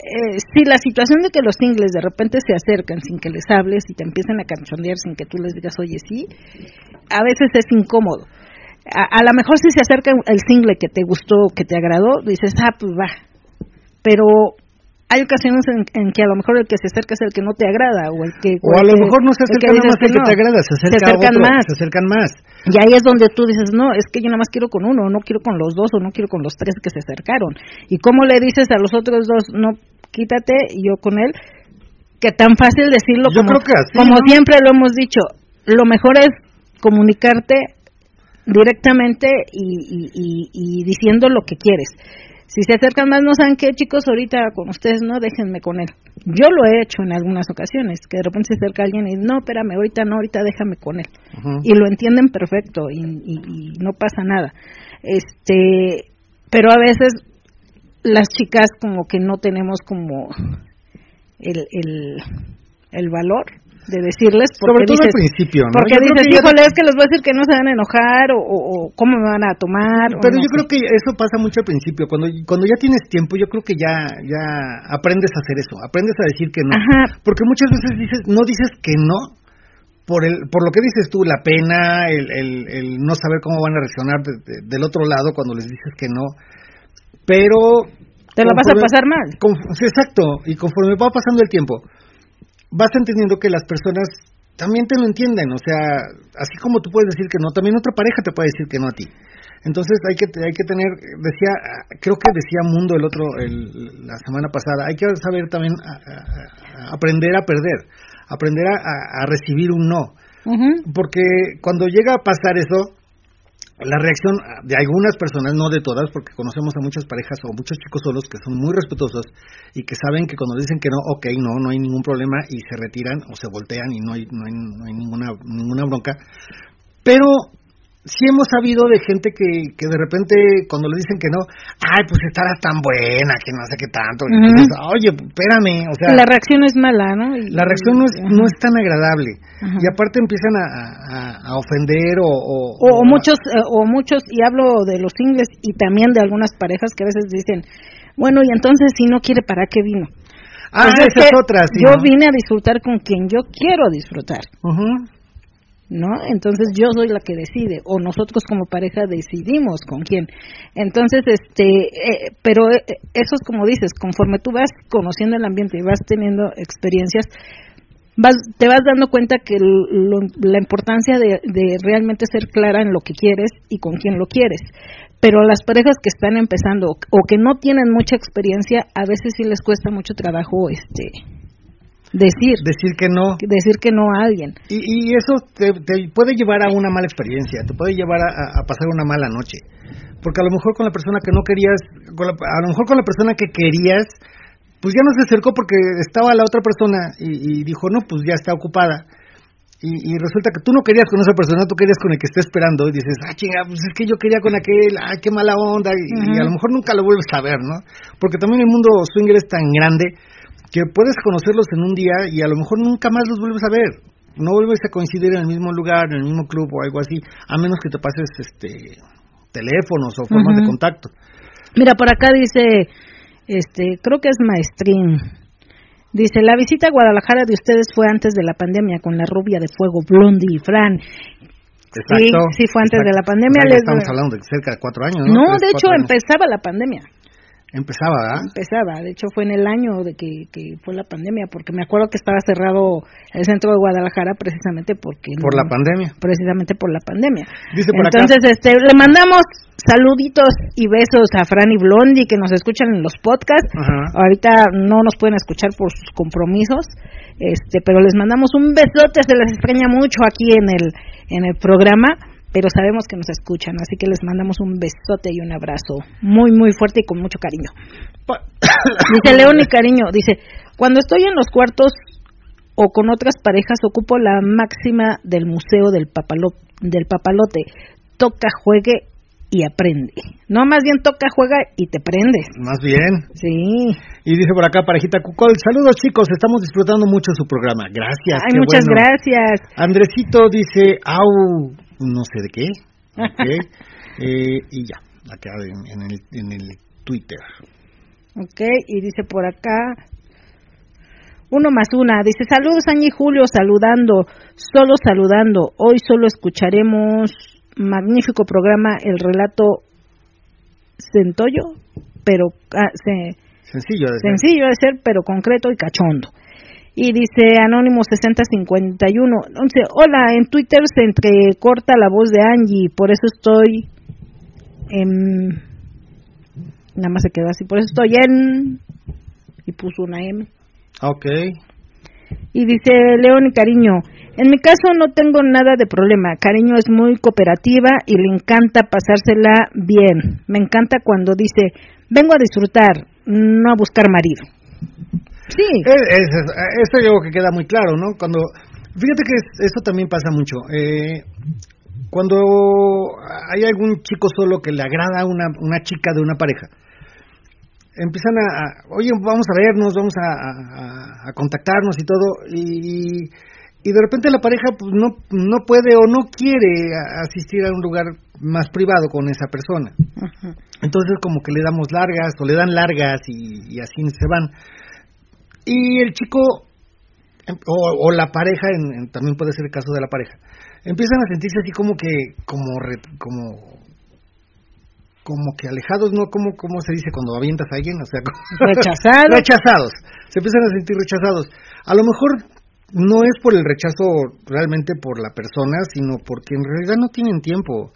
eh, sí, la situación de que los singles de repente se acercan sin que les hables y te empiecen a canchondear sin que tú les digas, oye, sí, a veces es incómodo. A, lo mejor si se acerca el single que te gustó, que te agradó, dices, ah, pues va. Pero hay ocasiones en, que a lo mejor el que se acerca es el que no te agrada o el que o a lo mejor no se acerca nada más el que, te agrada se, acercan más se acercan más y ahí es donde tú dices no es que yo nada más quiero con uno no quiero con los dos o no quiero con los tres que se acercaron y cómo le dices a los otros dos no quítate y yo con él que tan fácil decirlo como, como siempre lo hemos dicho lo mejor es comunicarte directamente y, y diciendo lo que quieres si se acercan más, no saben qué, chicos, ahorita con ustedes no, déjenme con él. Yo lo he hecho en algunas ocasiones, que de repente se acerca alguien y no, espérame, ahorita no, ahorita déjame con él. Y lo entienden perfecto y, y, no pasa nada. Este, pero a veces las chicas como que no tenemos como el, el, el valor de decirles porque sobre todo al principio ¿no? porque dices híjole es que les voy a decir que no se van a enojar o, cómo me van a tomar pero yo creo que eso pasa mucho al principio cuando cuando ya tienes tiempo yo creo que ya ya aprendes a hacer eso aprendes a decir que no. Porque muchas veces dices no dices que no por el por lo que dices tú la pena el, el, no saber cómo van a reaccionar del otro lado cuando les dices que no pero te la vas a pasar mal. exacto y conforme va pasando el tiempo vas entendiendo que las personas también te lo entienden, o sea, así como tú puedes decir que no, también otra pareja te puede decir que no a ti. Entonces hay que hay que tener, decía, creo que decía Mundo el otro el, la semana pasada, hay que saber también aprender a perder, aprender a, recibir un no, porque cuando llega a pasar eso, la reacción de algunas personas, no de todas, porque conocemos a muchas parejas o muchos chicos solos que son muy respetuosos y que saben que cuando dicen que no, ok, no, no hay ningún problema y se retiran o se voltean y no hay, no hay, no hay ninguna, ninguna bronca. Pero sí hemos sabido de gente que, que de repente cuando le dicen que no, ay, pues estará tan buena, que no sé qué tanto. Oye, espérame, o sea... La reacción es mala, ¿no? la reacción no es, no es tan agradable. Y aparte empiezan a, a, ofender o... O, muchos, eh, o muchos, y hablo de los ingles y también de algunas parejas que a veces dicen, bueno, y entonces si no quiere, ¿para qué vino? Ah, pues esa es, otra, Yo vine a disfrutar con quien yo quiero disfrutar. ¿No? Entonces yo soy la que decide o nosotros como pareja decidimos con quién. Entonces, este, eh, pero eh, eso es como dices, conforme tú vas conociendo el ambiente y vas teniendo experiencias, vas, te vas dando cuenta que lo- la importancia de, de realmente ser clara en lo que quieres y con quién lo quieres. Pero las parejas que están empezando o que no tienen mucha experiencia, a veces sí les cuesta mucho trabajo este decir Decir que no. decir que no a alguien. Y, y eso te, te puede llevar a una mala experiencia, te puede llevar a, a pasar una mala noche. Porque a lo mejor con la persona que no querías, con la- a lo mejor con la persona que querías, pues ya no se acercó porque estaba la otra persona y, y dijo, no, pues ya está ocupada. Y, y resulta que tú no querías con esa persona, tú querías con el que está esperando y dices, ah, chinga, pues es que yo quería con aquel, ah, qué mala onda, y, y a lo mejor nunca lo vuelves a ver, ¿no? Porque también el mundo swinger es tan grande que puedes conocerlos en un día y a lo mejor nunca más los vuelves a ver. No vuelves a coincidir en el mismo lugar, en el mismo club o algo así, a menos que te pases este teléfonos o formas de contacto. Mira, por acá dice, este, creo que es Maestrín. Dice, la visita a Guadalajara de ustedes fue antes de la pandemia con la rubia de fuego Blondie y Fran. Exacto. sí fue antes de la pandemia, O sea, ya les- estamos hablando de cerca de cuatro años, No, ¿no? Tres, de hecho años. empezaba la pandemia. Empezaba, ¿verdad? Empezaba, de hecho fue en el año de que, que fue la pandemia, porque me acuerdo que estaba cerrado el centro de Guadalajara precisamente porque... Por no- la pandemia. precisamente por la pandemia. Dice por acá- Entonces, este, le mandamos saluditos y besos a Fran y Blondie que nos escuchan en los podcasts. Ajá. Ahorita no nos pueden escuchar por sus compromisos, este, pero les mandamos un besote, se les extraña mucho aquí en el en el programa, pero sabemos que nos escuchan, así que les mandamos un besote y un abrazo muy muy fuerte y con mucho cariño. *coughs* Dice León y cariño, dice, cuando estoy en los cuartos o con otras parejas ocupo la máxima del museo del, papalo- del papalote, toca, juegue y aprende. No, más bien toca, juega y te prendes. Más bien. Sí. Y dice por acá Parejita Cucol, saludos chicos, estamos disfrutando mucho su programa. Gracias. Ay, qué muchas bueno. gracias. Andresito dice, au, no sé de qué. *laughs* Eh, y ya, acá en, en el, en el Twitter. Ok, y dice por acá, uno más una, dice saludos Añi y Julio, saludando, solo saludando, hoy solo escucharemos magnífico programa, el relato Centollo, pero ah, se- Sencillo de ser. sencillo de ser, pero concreto y cachondo. Y dice Anónimo 6051, dice, hola, en Twitter se entrecorta la voz de Angie, por eso estoy en... Nada más se quedó así, por eso estoy en... Y puso una M. Ok. Y dice León y Cariño, en mi caso no tengo nada de problema. Cariño es muy cooperativa y le encanta pasársela bien. Me encanta cuando dice, vengo a disfrutar, no a buscar marido. Sí, Es, es- eso yo creo que queda muy claro, ¿no? Cuando, fíjate que es- eso también pasa mucho. Eh, cuando hay algún chico solo que le agrada a una, una chica de una pareja, empiezan a, a, oye, vamos a vernos, vamos a, a- a contactarnos y todo, y, y de repente la pareja pues, no, no puede o no quiere asistir a un lugar más privado con esa persona. Entonces como que le damos largas o le dan largas y, y así se van. Y el chico em, o, o la pareja, en- en- también puede ser el caso de la pareja, empiezan a sentirse así como que, como, re- como, como que alejados, ¿no? como cómo se dice cuando avientas a alguien? O sea, *laughs* como- Rechazados. rechazados. Se empiezan a sentir rechazados. A lo mejor no es por el rechazo realmente por la persona, sino porque en realidad no tienen tiempo.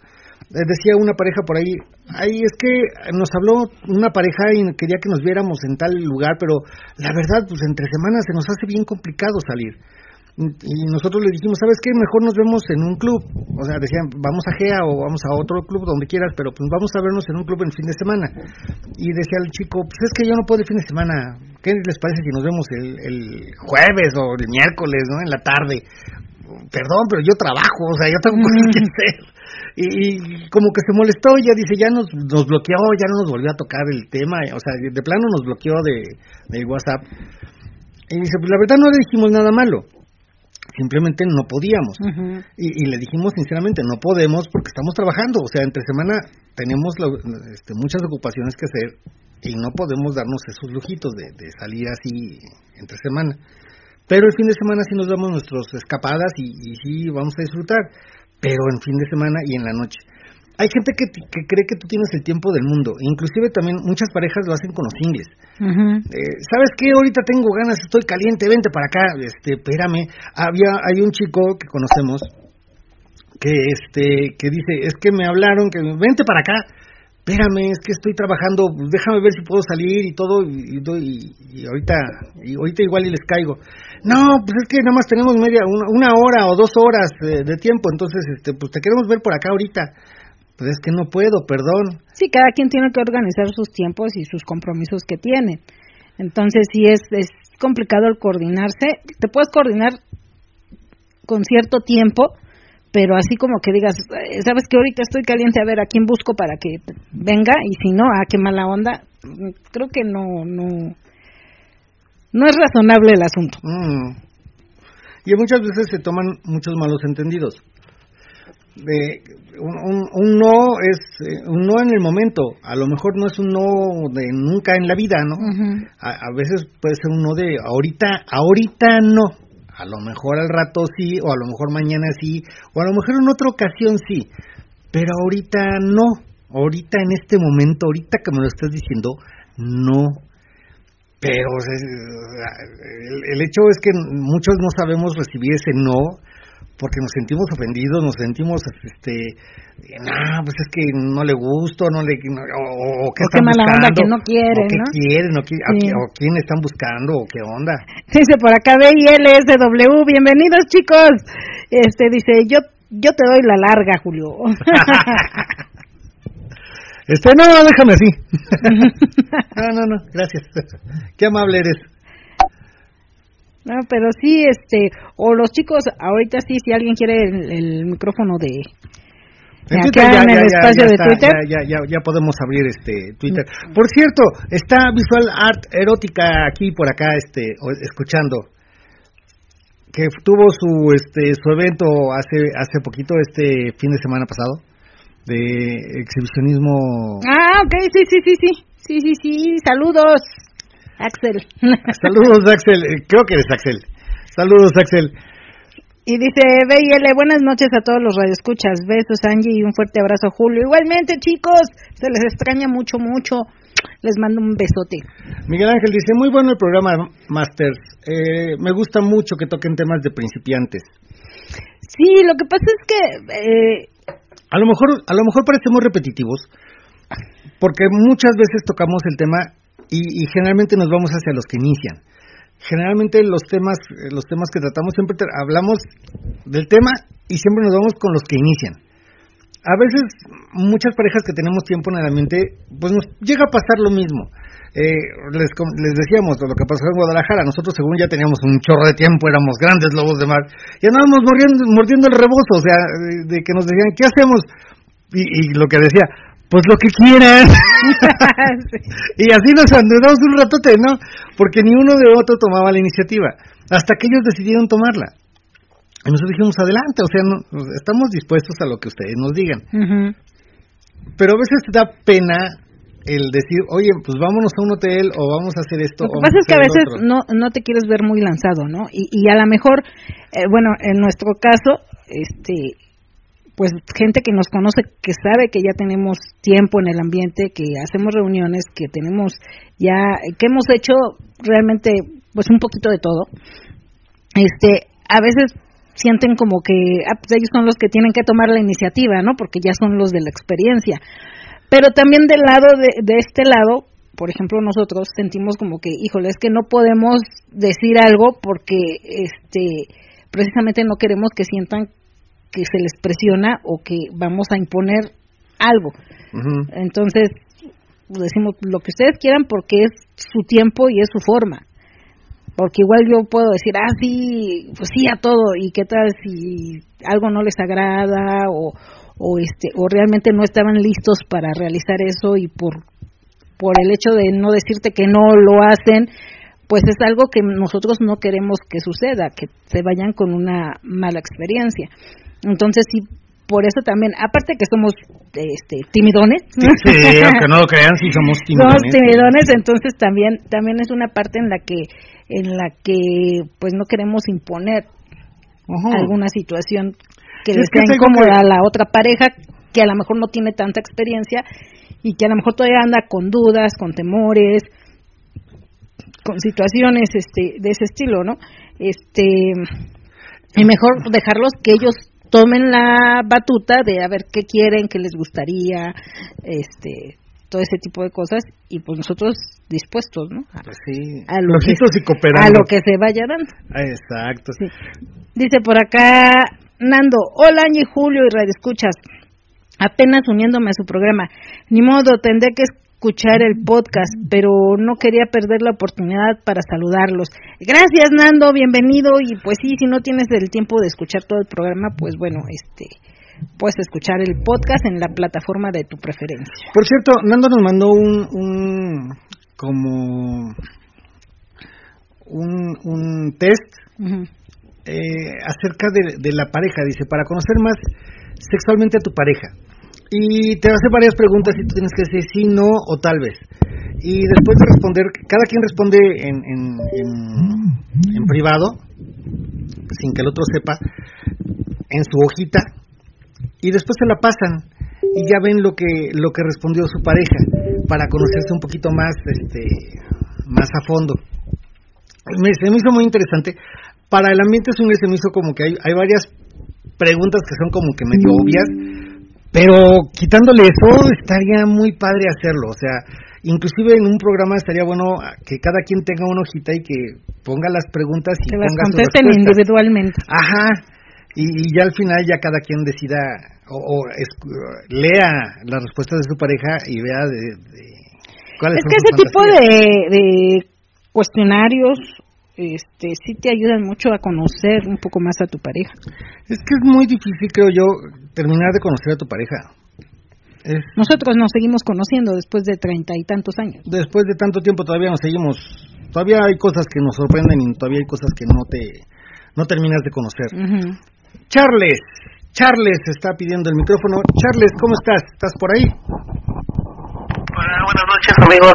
Eh, decía una pareja por ahí, ay, es que nos habló una pareja y quería que nos viéramos en tal lugar, pero la verdad, pues entre semanas se nos hace bien complicado salir. Y nosotros le dijimos, ¿sabes qué? Mejor nos vemos en un club. O sea, decían, vamos a GEA o vamos a otro club, donde quieras, pero pues vamos a vernos en un club en fin de semana. Y decía el chico, pues es que yo no puedo el fin de semana. ¿Qué les parece si nos vemos el, el jueves o el miércoles, ¿no? En la tarde. Perdón, pero yo trabajo, o sea, yo tengo cosas que hacer. Y, y como que se molestó, ya dice, ya nos, nos bloqueó, ya no nos volvió a tocar el tema, o sea, de plano nos bloqueó de, de WhatsApp. Y dice, pues la verdad no le dijimos nada malo, simplemente no podíamos. Y, y le dijimos sinceramente, no podemos porque estamos trabajando, o sea, entre semana tenemos lo- este, muchas ocupaciones que hacer y no podemos darnos esos lujitos de, de salir así entre semana. Pero el fin de semana sí nos damos nuestras escapadas y, y sí vamos a disfrutar, pero en fin de semana y en la noche. hay gente que, que, cree que tú tienes el tiempo del mundo. Inclusive también muchas parejas lo hacen con los singles. eh, ¿Sabes qué? Ahorita tengo ganas, estoy caliente, vente para acá. Este, espérame. Había, hay un chico que conocemos que, este, que dice, es que me hablaron, que vente para acá. Espérame, es que estoy trabajando, déjame ver si puedo salir y todo, y, y, ahorita, y ahorita igual y les caigo. No, pues es que nada más tenemos media, una, hora o dos horas de, de tiempo, entonces, este, pues te queremos ver por acá ahorita pues es que no puedo, perdón. Sí, cada quien tiene que organizar sus tiempos y sus compromisos que tiene. Entonces, sí es, es complicado el coordinarse. Te puedes coordinar con cierto tiempo, pero así como que digas, eh, sabes que ahorita estoy caliente, a ver a quién busco para que venga, y si no, ah, qué mala onda, creo que no, no, no es razonable el asunto. Mm. Y muchas veces se toman muchos malos entendidos. De un, un, no es eh, un no en el momento. A lo mejor no es un no de nunca en la vida no a, veces puede ser un no de ahorita ahorita no. A lo mejor al rato sí o a lo mejor mañana sí o a lo mejor en otra ocasión sí. Pero ahorita no. Ahorita en este momento ahorita que me lo estás diciendo no pero el hecho es que muchos no sabemos recibir ese no porque nos sentimos ofendidos, nos sentimos, este, no, pues es que no le gusto, no le, o, que están buscando, que no quieren, o quieren, o, quién están buscando, o qué onda. Dice por acá BILSW, bienvenidos chicos, este, dice, yo, yo te doy la larga, Julio. *laughs* *laughs* este, no, déjame así. *laughs* no, no, no, gracias. qué amable eres. No, pero sí, este, o los chicos, ahorita sí, si alguien quiere el, micrófono de, en acá en el espacio de Twitter. Ya, ya, ya, podemos abrir este Twitter. Por cierto, está Visual Art Erótica aquí por acá, este, escuchando, que tuvo su, este, su evento hace, hace poquito, este fin de semana pasado, de exhibicionismo. Ah, ok, sí, sí, sí, sí, sí, sí, sí, saludos. Axel. *laughs* Saludos, Axel. Eh, creo que eres Axel. Saludos, Axel. Y dice BL, buenas noches a todos los radioescuchas. Besos, Angie, y un fuerte abrazo, Julio. Igualmente, chicos, se les extraña mucho, mucho. Les mando un besote. Miguel Ángel dice, muy bueno el programa, Masters. Eh, me gusta mucho que toquen temas de principiantes. Sí, lo que pasa es que... Eh... A lo mejor, a lo mejor parecemos repetitivos, porque muchas veces tocamos el tema y, generalmente nos vamos hacia los que inician. Generalmente los temas, eh, los temas que tratamos siempre hablamos del tema y siempre nos vamos con los que inician. A veces muchas parejas que tenemos tiempo en el ambiente, pues nos llega a pasar lo mismo. Eh, les, les decíamos lo que pasó en Guadalajara, nosotros según ya teníamos un chorro de tiempo, éramos grandes lobos de mar, y andábamos mordiendo, mordiendo el rebozo, o sea, de, que nos decían, ¿qué hacemos? Y, y, lo que decía, pues lo que quieran. *laughs* y así nos andamos un ratote, ¿no? Porque ni uno de otro tomaba la iniciativa, hasta que ellos decidieron tomarla. Y nosotros dijimos, adelante, o sea, estamos dispuestos a lo que ustedes nos digan. Pero a veces te da pena el decir, oye, pues vámonos a un hotel o vamos a hacer esto. Lo que pasa es que a veces no, no te quieres ver muy lanzado, ¿no? Y, y a lo mejor, eh, bueno, en nuestro caso, este, pues gente que nos conoce, que sabe que ya tenemos tiempo en el ambiente, que hacemos reuniones, que tenemos ya, que hemos hecho realmente pues un poquito de todo. Este, a veces sienten como que ah, pues ellos son los que tienen que tomar la iniciativa, ¿no? Porque ya son los de la experiencia. Pero también del lado de, de este lado, por ejemplo, nosotros sentimos como que, híjole, es que no podemos decir algo porque este precisamente no queremos que sientan que se les presiona o que vamos a imponer algo. Entonces, decimos lo que ustedes quieran porque es su tiempo y es su forma. Porque igual yo puedo decir, ah, sí, pues sí a todo, y qué tal si algo no les agrada o, o, este, o realmente no estaban listos para realizar eso y por, por el hecho de no decirte que no lo hacen, pues es algo que nosotros no queremos que suceda, que se vayan con una mala experiencia. Entonces sí, por eso también, aparte que somos este, timidones. Sí, aunque no lo crean, sí somos *laughs* timidones. Somos timidones, entonces también, también es una parte en la que, en la que pues no queremos imponer alguna situación que les sea incómoda a la otra pareja que a lo mejor no tiene tanta experiencia y que a lo mejor todavía anda con dudas, con temores, con situaciones este de ese estilo, ¿no? Este y mejor dejarlos que ellos tomen la batuta de a ver qué quieren, qué les gustaría, este todo ese tipo de cosas y pues nosotros dispuestos, ¿no? A, Pues sí, a lo, que, y a lo que se vaya dando. Exacto. Sí. Dice por acá Nando, hola Añi Julio y Radio Escuchas, apenas uniéndome a su programa. Ni modo, tendré que escuchar el podcast, pero no quería perder la oportunidad para saludarlos. Gracias Nando, bienvenido y pues sí, si no tienes el tiempo de escuchar todo el programa, pues bueno, este puedes escuchar el podcast en la plataforma de tu preferencia. Por cierto, Nando nos mandó un, un como un, un test Ujú. Eh, acerca de, la pareja, dice, para conocer más sexualmente a tu pareja. Y te hace varias preguntas y tú tienes que decir sí, no o tal vez. Y después de responder, cada quien responde en, en, en, en privado, sin que el otro sepa, en su hojita, y después se la pasan y ya ven lo que lo que respondió su pareja para conocerse un poquito más este más a fondo se me hizo muy interesante para el ambiente swingers se me hizo como que hay, hay varias preguntas que son como que medio obvias pero quitándole eso estaría muy padre hacerlo o sea inclusive en un programa estaría bueno que cada quien tenga una hojita y que ponga las preguntas y Que las ponga sus contesten individualmente. Ajá. Y, y ya al final ya cada quien decida o, o escu- lea las respuestas de su pareja y vea de, de cuáles Es son que ese tipo de, de cuestionarios este sí te ayudan mucho a conocer un poco más a tu pareja. Es que es muy difícil, creo yo, terminar de conocer a tu pareja. Es, Nosotros nos seguimos conociendo después de treinta y tantos años. después de tanto tiempo todavía nos seguimos, todavía hay cosas que nos sorprenden y todavía hay cosas que no te no terminas de conocer. Ujú. Charles, Charles está pidiendo el micrófono. Charles, ¿cómo estás? ¿Estás por ahí? Hola, buenas noches amigos.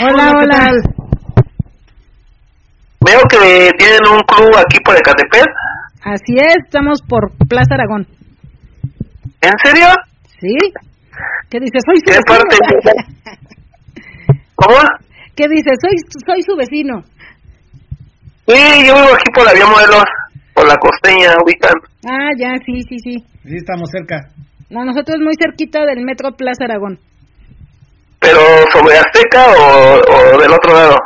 Hola, ¿qué hola. Veo que tienen un club aquí por Ecatepec. Así es, estamos por Plaza Aragón. ¿En serio? ¿Sí? ¿Qué dice? Soy su ¿Qué parte? vecino. *laughs* ¿Cómo? ¿Qué dice? Soy, soy su vecino. Sí, yo vivo aquí por la vía Modelos, por la costeña, ubican. Ah, ya, sí, sí, sí. Sí, estamos cerca. No, nosotros muy cerquita del metro Plaza Aragón. ¿Pero sobre Azteca o, o del otro lado?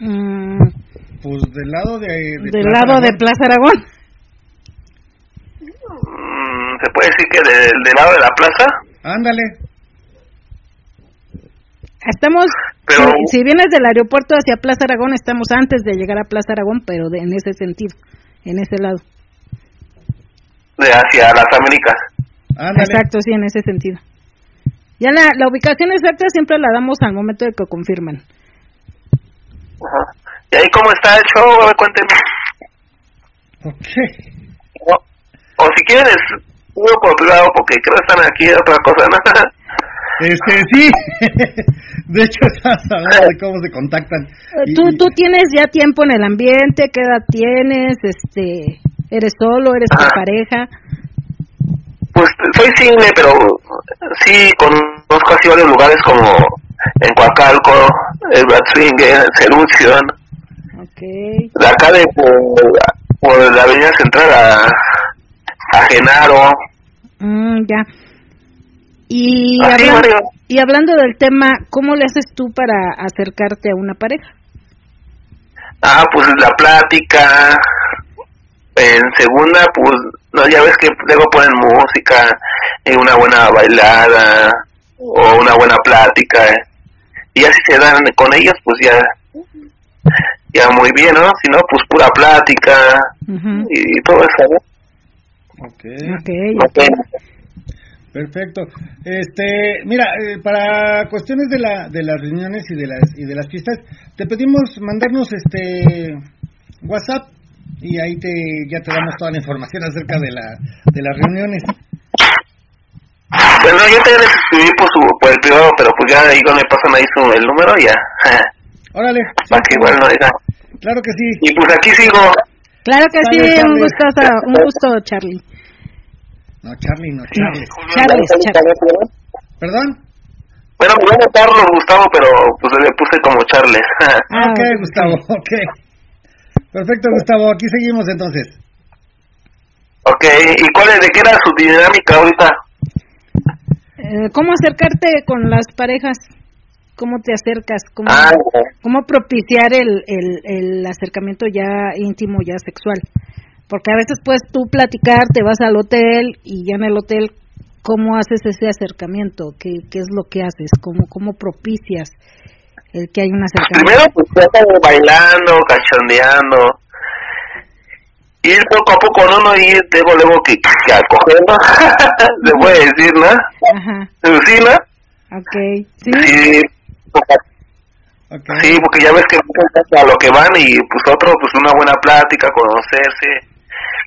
Mm, Pues del lado de... de del Plaza lado de Aragón. Plaza Aragón. Mm, ¿Se puede decir que del, del lado de la plaza? Ándale. Estamos, Pero- si, si vienes del aeropuerto hacia Plaza Aragón, estamos antes de llegar a Plaza Aragón, pero de- en ese sentido, en ese lado. De hacia las Américas. Ándale. Exacto, sí, en ese sentido. Ya la, la ubicación exacta siempre la damos al momento de que confirman. Ajá. ¿Y ahí cómo está el show? A ver, cuéntenme. Ok. O, o si quieren, es uno por privado, porque creo que están aquí de otra cosa, ¿no? *laughs* Este, sí. *laughs* De hecho, *laughs* estás hablando de cómo se contactan. Y- ¿Tú, y- tú tienes ya tiempo en el ambiente, ¿qué edad tienes? Este, ¿Eres solo? ¿Eres tu pareja? Pues soy single, pero sí conozco así varios lugares como en Coacalco, el Brad Swinger, Seduction, Ok. de acá de por, por la avenida central a, a Genaro. Mm, ya. Y, Así, hablan- Mario. y hablando del tema, ¿cómo le haces tú para acercarte a una pareja? Ah, pues la plática. En segunda, pues, no, ya ves que luego ponen música, y una buena bailada, o una buena plática. eh. Y así se dan con ellos, pues ya, ya muy bien, ¿no? Si no, pues pura plática y, y todo eso, ¿no? Ok. Ok, No sé. Perfecto. Este, mira, eh, para cuestiones de la de las reuniones y de las y de las fiestas, te pedimos mandarnos este WhatsApp y ahí te ya te damos toda la información acerca de la de las reuniones. Bueno, yo también les escribí por, su, por el privado, pero pues ya ahí me pasan ahí su, el número y ya. *laughs* Órale. Para que igual no digan. Claro que sí. Y pues aquí sigo. Claro que Sale, sí, un sale. gusto, un gusto, Charlie. No, Charlie, no, Charles. Charles, Charles. ¿Perdón? Bueno, me llamo Carlos Gustavo, pero pues le puse como Charles. *laughs* Ah, ok, Gustavo, *laughs* ok. Perfecto, Gustavo, aquí seguimos entonces. ok, ¿y cuál es, de qué era su dinámica ahorita? Eh, ¿Cómo acercarte con las parejas? ¿Cómo te acercas? ¿Cómo, Ah, cómo propiciar el, el, el acercamiento ya íntimo, ya sexual? Porque a veces puedes tú platicar, te vas al hotel y ya en el hotel, ¿cómo haces ese acercamiento? ¿Qué, qué es lo que haces? ¿Cómo, cómo propicias el que hay un acercamiento? primero pues ya bailando, cachondeando. Ir poco a poco, no, no ir, luego, luego que, que a coger, ¿no? *laughs* Se puede decir, ¿no? Ajá, Sí, ¿no? ok. ¿Sí? Sí, Ok. Sí, porque ya ves que a lo que van y pues otro, pues una buena plática, conocerse,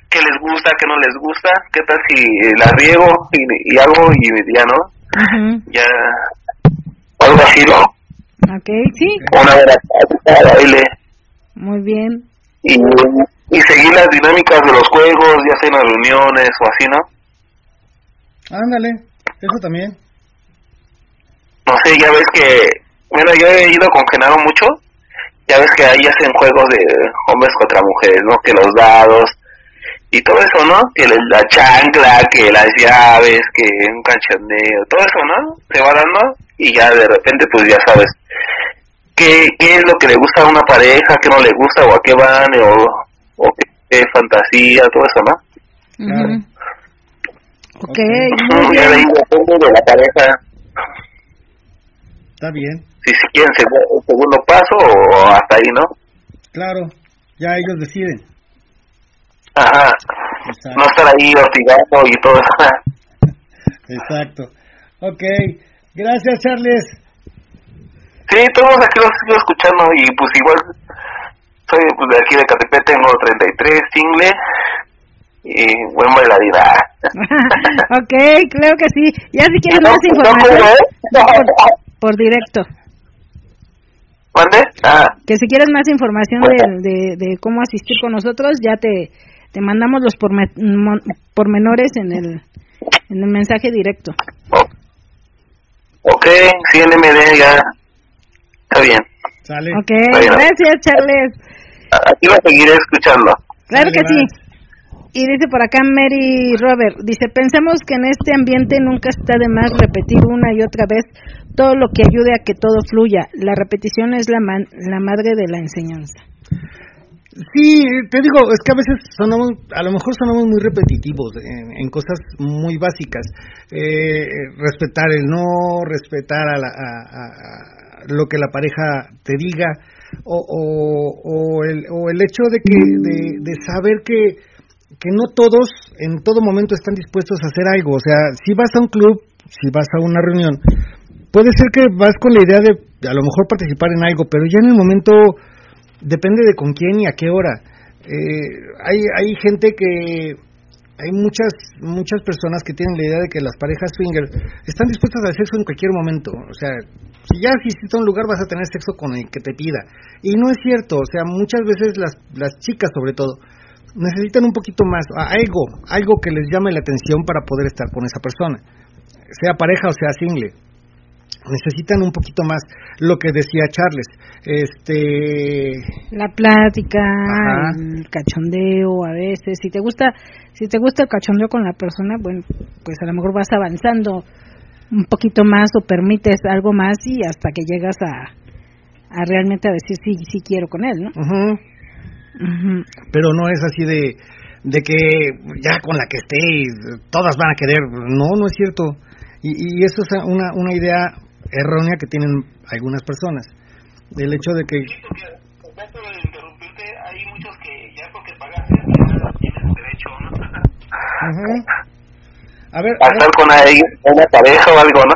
qué les gusta, qué no les gusta, qué tal si la riego y, y algo y ya no, Ujú, ya algo así, ¿no? Ok, sí, Una buena plática, baile muy bien. y, y seguir las dinámicas de los juegos, ya sea en las reuniones o así, ¿no? Ándale, eso también. No sé, ya ves que, bueno, yo he ido con Genaro mucho, ya ves que ahí hacen juegos de hombres contra mujeres, ¿no? Que los dados y todo eso, ¿no? Que la la chancla, que las llaves, que un cachondeo, todo eso, ¿no? Se va dando y ya de repente pues ya sabes qué, qué es lo que le gusta a una pareja, qué no le gusta o a qué van o, o qué fantasía, todo eso, ¿no? Claro. Ujú. Ok, muy Ya de ahí bien. depende de la pareja Está bien, si se quieren seg- el segundo paso o hasta ahí, ¿no? claro. Ya ellos deciden. Ajá. Exacto. No estar ahí hostigando y todo eso. *laughs* Exacto. Ok, gracias Charles. Sí, todos aquí los sigo escuchando y pues igual soy de aquí de Catepec, tengo 33, single y buen bailarina. *laughs* ok, creo que sí. Ya si quieres No, más información, ¿cómo es? por, por directo. ¿Mande? Ah, Que si quieres más información Bueno. de, de, de cómo asistir con nosotros, ya te, te mandamos los porme- mon- pormenores en el, en el mensaje directo. ok, sí, NMD ya está bien. Sale. Ok, gracias Charles. Aquí lo seguiré escuchando. Claro que sí. Y dice por acá Mary Robert, dice, pensamos que en este ambiente nunca está de más repetir una y otra vez todo lo que ayude a que todo fluya. La repetición es la, man- la madre de la enseñanza. Sí, te digo, es que a veces sonamos, a lo mejor sonamos muy repetitivos en, en cosas muy básicas. Eh, respetar el no, respetar a, la- a- a- a lo que la pareja te diga, o, o, o el, o el hecho de que de, saber que, que no todos en todo momento están dispuestos a hacer algo. O sea, si vas a un club, si vas a una reunión, puede ser que vas con la idea de a lo mejor participar en algo, pero ya en el momento depende de con quién y a qué hora. Eh, hay, hay gente que, hay muchas, muchas personas que tienen la idea de que las parejas swinger están dispuestas al sexo en cualquier momento. O sea, si ya asististe un lugar vas a tener sexo con el que te pida. Y no es cierto, o sea, muchas veces las, las chicas sobre todo necesitan un poquito más, algo, algo que les llame la atención para poder estar con esa persona, sea pareja o sea single necesitan un poquito más lo que decía Charles este La plática, Ajá. el cachondeo a veces. Si te gusta, si te gusta el cachondeo con la persona, bueno, pues a lo mejor vas avanzando un poquito más o permites algo más y hasta que llegas a, a realmente a decir sí, sí quiero con él, ¿no? Ujú. pero no es así de de que ya con la que esté todas van a querer no no es cierto y, y eso es una una idea errónea que tienen algunas personas del hecho de que interrumpirte, hay muchos que ya porque tienes derecho a ver, a a ver, estar con alguien, una pareja o algo, ¿no?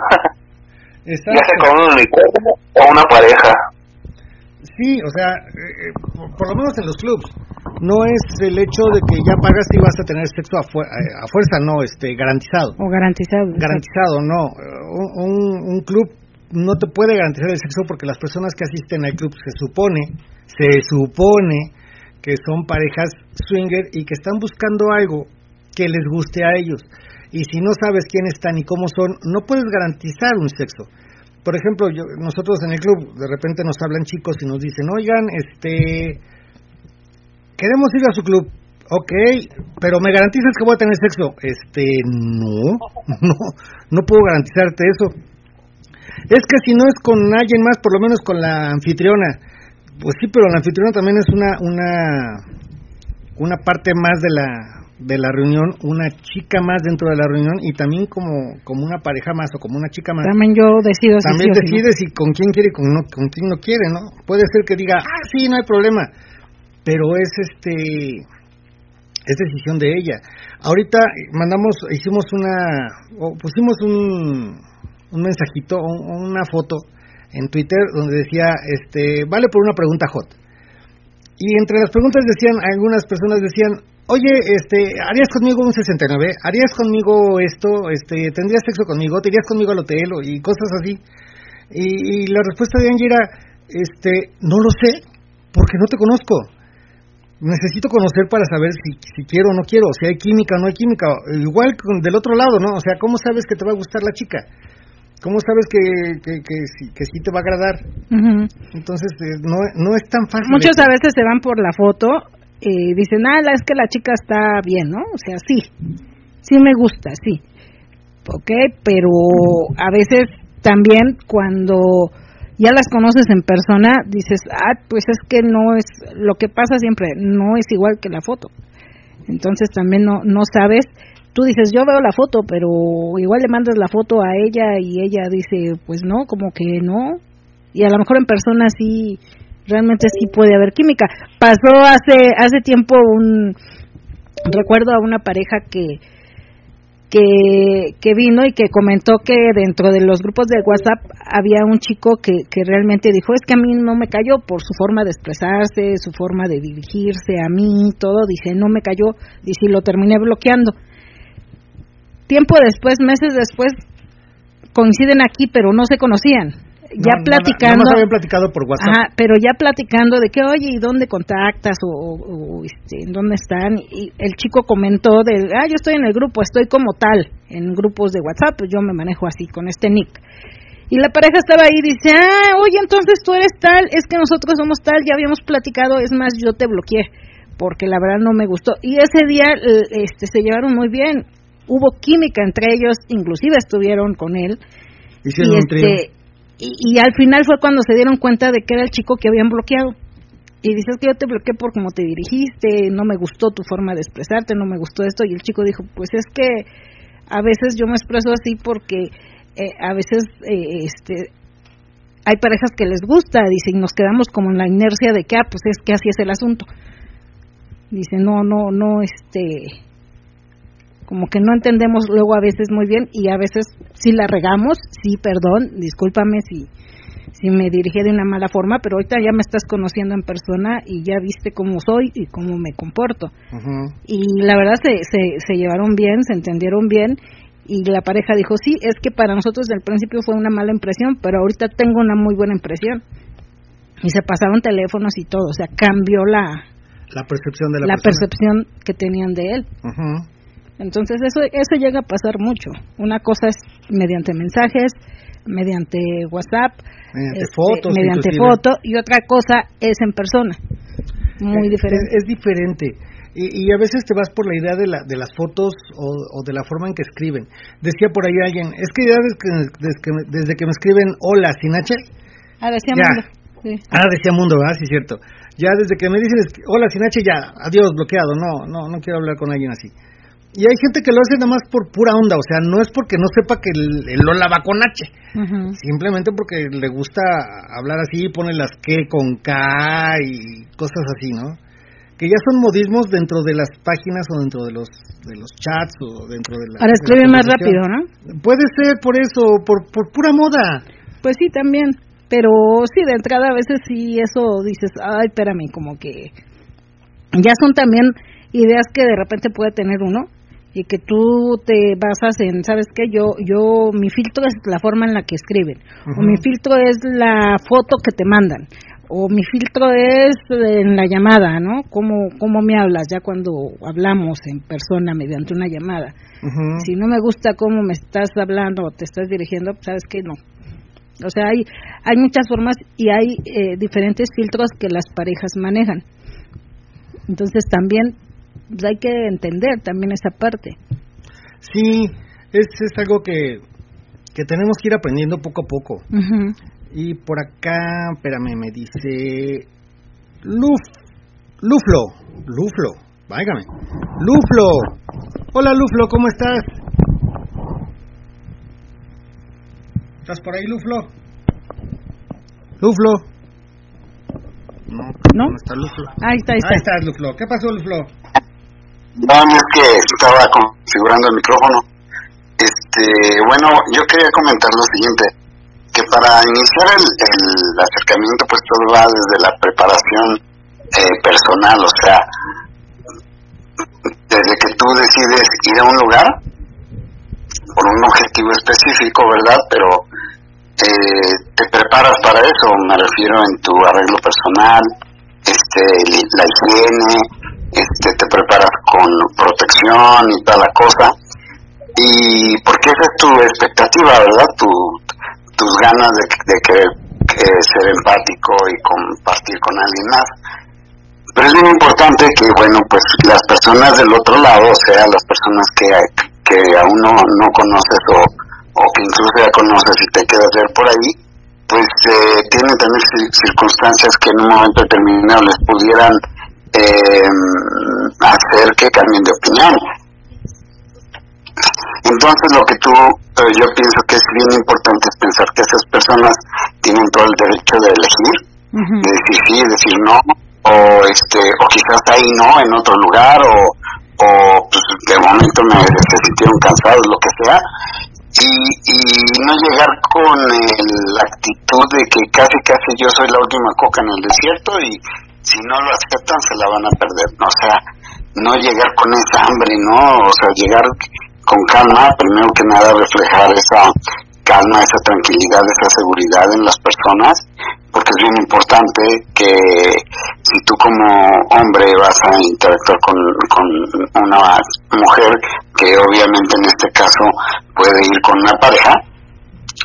Ya sea con un unicornio o una pareja. Sí, o sea, eh, eh, por, por lo menos en los clubs. No es el hecho de que ya pagas y vas a tener sexo a, fu- a- a fuerza, no, este, garantizado. O garantizado. Garantizado, no. Un, un- un club no te puede garantizar el sexo porque las personas que asisten al club se supone, se supone que son parejas swinger y que están buscando algo que les guste a ellos. y si no sabes quién están y cómo son, no puedes garantizar un sexo. Por ejemplo, yo, nosotros en el club de repente nos hablan chicos y nos dicen, oigan, este, queremos ir a su club. Ok, pero me garantizas que voy a tener sexo. Este, no, *laughs* no, no puedo garantizarte eso. Es que si no es con alguien más, por lo menos con la anfitriona. Pues sí, pero la anfitriona también es una una una parte más de la de la reunión, una chica más dentro de la reunión y también como como una pareja más o como una chica más. También yo decido si También sí o si no. decide si con quién quiere y con, no, con quién no quiere, ¿no? Puede ser que diga, ah, sí, no hay problema, pero es este es decisión de ella. Ahorita mandamos, hicimos una, o pusimos un, un mensajito, un- una foto en Twitter donde decía, este, vale por una pregunta hot. Y entre las preguntas decían, algunas personas decían, oye, este, ¿harías conmigo un 69? ¿Harías conmigo esto? Este, ¿tendrías sexo conmigo? ¿Te irías conmigo al hotel? Y cosas así. Y, la respuesta de Angie era, este, no lo sé, porque no te conozco necesito conocer para saber si, si quiero o no quiero, si hay química o no hay química. Igual del otro lado, ¿no? O sea, ¿cómo sabes que te va a gustar la chica? ¿Cómo sabes que, que, que, sí, que sí te va a agradar? Ujú. Entonces, eh, no, no es tan fácil. Muchos a veces se van por la foto y dicen, ah, es que la chica está bien, ¿no? O sea, sí, sí me gusta, sí. Ok, pero a veces también cuando ya las conoces en persona, dices, ah, pues es que no es, lo que pasa siempre, no es igual que la foto. Entonces también no, no sabes, tú dices, yo veo la foto, pero igual le mandas la foto a ella y ella dice, pues no, como que no. Y a lo mejor en persona sí, realmente sí puede haber química. Pasó hace, hace tiempo un, recuerdo a una pareja que, que, que vino y que comentó que dentro de los grupos de WhatsApp había un chico que, que realmente dijo, es que a mí no me cayó por su forma de expresarse, su forma de dirigirse a mí, todo, dice, no me cayó, y lo terminé bloqueando. Tiempo después, meses después, coinciden aquí, pero no se conocían. Ya No, platicando. Más habían platicado por WhatsApp. Ajá, pero ya platicando de que, oye, ¿y dónde contactas? O, o, o, este, ¿en dónde están? Y el chico comentó de, ah, yo estoy en el grupo, estoy como tal, en grupos de WhatsApp, pues yo me manejo así, con este nick. Y la pareja estaba ahí y dice, ah, oye, entonces tú eres tal, es que nosotros somos tal, ya habíamos platicado, es más, yo te bloqueé, porque la verdad no me gustó. Y ese día eh, este, se llevaron muy bien, hubo química entre ellos, inclusive estuvieron con él. Hicieron y, este, y, y al final fue cuando se dieron cuenta de que era el chico que habían bloqueado. Y dices que yo te bloqueé por cómo te dirigiste, no me gustó tu forma de expresarte, no me gustó esto. Y el chico dijo, pues es que a veces yo me expreso así porque eh, a veces eh, este hay parejas que les gusta, dice, y nos quedamos como en la inercia de que, ah, pues es que así es el asunto. Dice, no, no, no, este, como que no entendemos luego a veces muy bien y a veces sí la regamos, sí, perdón, discúlpame si, si me dirigí de una mala forma, pero ahorita ya me estás conociendo en persona y ya viste cómo soy y cómo me comporto. Y la verdad se, se, se llevaron bien, se entendieron bien y la pareja dijo, sí, es que para nosotros del principio fue una mala impresión, pero ahorita tengo una muy buena impresión. Y se pasaron teléfonos y todo, o sea, cambió la, La percepción de la, la persona. percepción que tenían de él. Ujú. Entonces eso eso llega a pasar mucho. Una cosa es mediante mensajes, mediante WhatsApp, Mediante este, fotos. mediante inclusive. foto y otra cosa es en persona. Muy Es- diferente. Es, es diferente. Y, y a veces te vas por la idea de, la, de las fotos o, o de la forma en que escriben. Decía por ahí alguien, es que ya desde que, desde que, desde que me escriben hola sin H, Ah, decía Ya. Mundo. Sí. ah, decía Mundo, ¿verdad? Sí, cierto. Ya desde que me dicen hola sin H, ya, adiós, bloqueado, no, no, no quiero hablar con alguien así. Y hay gente que lo hace nada más por pura onda, o sea, no es porque no sepa que el, el hola va con H, simplemente porque le gusta hablar así, pone las que con K y cosas así, ¿no? Que ya son modismos dentro de las páginas o dentro de los de los chats o dentro de la la escribir más rápido. ¿no? Puede ser por eso, por por pura moda. Pues sí, también. Pero sí, de entrada a veces sí eso dices, ay, espérame, como que ya son también ideas que de repente puede tener uno y que tú te basas en, ¿sabes qué? Yo, yo, mi filtro es la forma en la que escriben, o mi filtro es la foto que te mandan, o mi filtro es en la llamada, ¿no? ¿Cómo, cómo me hablas ya cuando hablamos en persona mediante una llamada? Si no me gusta cómo me estás hablando o te estás dirigiendo, pues, sabes que no. O sea, hay, hay muchas formas y hay eh, diferentes filtros que las parejas manejan. Entonces también pues, hay que entender también esa parte. Sí, es, es algo que, que tenemos que ir aprendiendo poco a poco. Y por acá, espérame, me dice Luf, Luflo, Luflo, váigame, Luflo. Hola Luflo, ¿cómo estás? ¿Estás por ahí, Luflo? Luflo. No, ¿No? ¿dónde está Luflo? Ahí está, ahí está. Ahí estás, Luflo. ¿Qué pasó, Luflo? No, es que estaba configurando el micrófono. Este, bueno, yo quería comentar lo siguiente, que para iniciar el, el acercamiento, pues todo va desde la preparación eh, personal, o sea, desde que tú decides ir a un lugar por un objetivo específico, ¿verdad? Pero eh, te preparas para eso, me refiero en tu arreglo personal, este, la higiene, este, te preparas con protección y toda la cosa, y porque esa es tu expectativa, ¿verdad? Tu, tus ganas de, de querer eh, ser empático y compartir con alguien más. Pero es bien importante que, bueno, pues las personas del otro lado, o sea, las personas que, que aún no, no conoces o, o que incluso ya conoces y te quedas ver por ahí, pues eh, tienen también cir- circunstancias que en un momento determinado les pudieran eh, hacer que cambien de opinión. Entonces lo que tú, eh, yo pienso que es bien importante es pensar que esas personas tienen todo el derecho de elegir, de decir sí, decir no, o este, o quizás ahí no, en otro lugar, o, o pues de momento me se sintieron cansados, lo que sea, y, y no llegar con el- la actitud de que casi casi yo soy la última coca en el desierto y si no lo aceptan se la van a perder, o sea, no llegar con esa hambre, ¿no? O sea, llegar con calma, primero que nada reflejar esa calma, esa tranquilidad, esa seguridad en las personas, porque es bien importante que si tú como hombre vas a interactuar con, con una mujer, que obviamente en este caso puede ir con una pareja,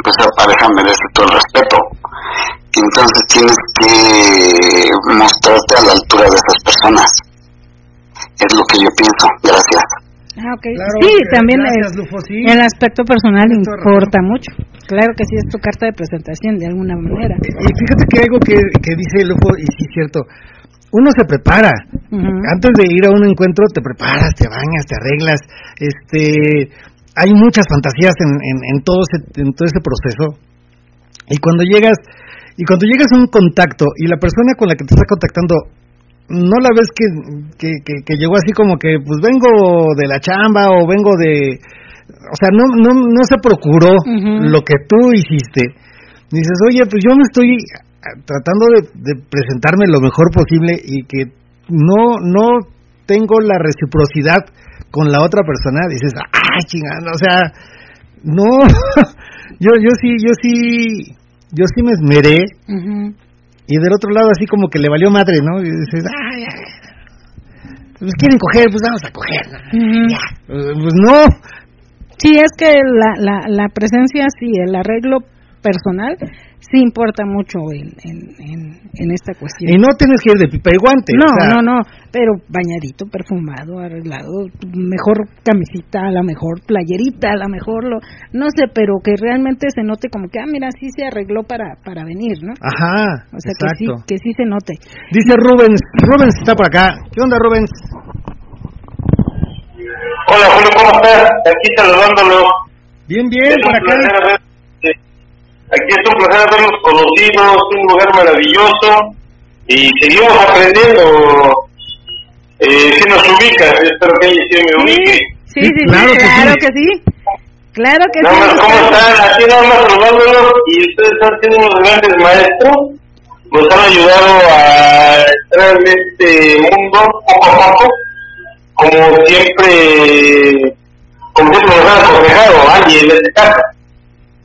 pues esa pareja merece todo el respeto. Entonces tienes que mostrarte a la altura de esas personas. Es lo que yo pienso. Gracias. Ah, ok. Claro, sí, eh, también gracias, eh, Lufo, sí. el aspecto personal importa mucho. Claro que sí, es tu carta de presentación de alguna manera. Y fíjate que algo que, que dice Lufo, y sí es cierto, uno se prepara. Antes de ir a un encuentro te preparas, te bañas, te arreglas. Este, hay muchas fantasías en, en, en todo ese, en todo ese proceso. Y cuando llegas y cuando llegas a un contacto y la persona con la que te está contactando no la ves que, que, que, que llegó así como que pues vengo de la chamba o vengo de o sea no no no se procuró lo que tú hiciste. Dices oye pues yo me estoy ah, tratando de, de presentarme lo mejor posible y que no no tengo la reciprocidad con la otra persona dices ah chingada o sea no *laughs* yo yo sí yo sí yo sí me esmeré. Y del otro lado así como que le valió madre, ¿no? Y dices, ay, ay, pues quieren coger, pues vamos a coger. Eh, Pues no, Sí, es que la, la, la presencia, sí, el arreglo personal, sí importa mucho en, en, en, en esta cuestión. y no tienes que ir de pipa y guante. No, o sea, no, no, pero bañadito, perfumado, arreglado, mejor camisita, a la mejor playerita, a la mejor lo, no sé, pero que realmente se note como que, ah, mira, sí se arregló para, para venir, ¿no? Ajá, O sea, que sí, exacto. que sí se note. Dice Rubens, Rubens está por acá. ¿Qué onda, Rubens? Hola Julio, ¿cómo estás? Aquí saludándolo. Bien, bien, por acá. Sí. Aquí es un placer haberlos conocido, es un lugar maravilloso y seguimos aprendiendo. Eh, si nos ubicas, espero que ella sí me ubique. Sí, sí, Sí, sí, claro claro, que que sí. sí. Claro que Nada sí. más, ¿cómo están? Aquí nada más saludándolos y ustedes están siendo unos grandes maestros. Nos han ayudado a entrar en este mundo poco a poco, como siempre, como siempre nos han aconsejado, Angie en este caso.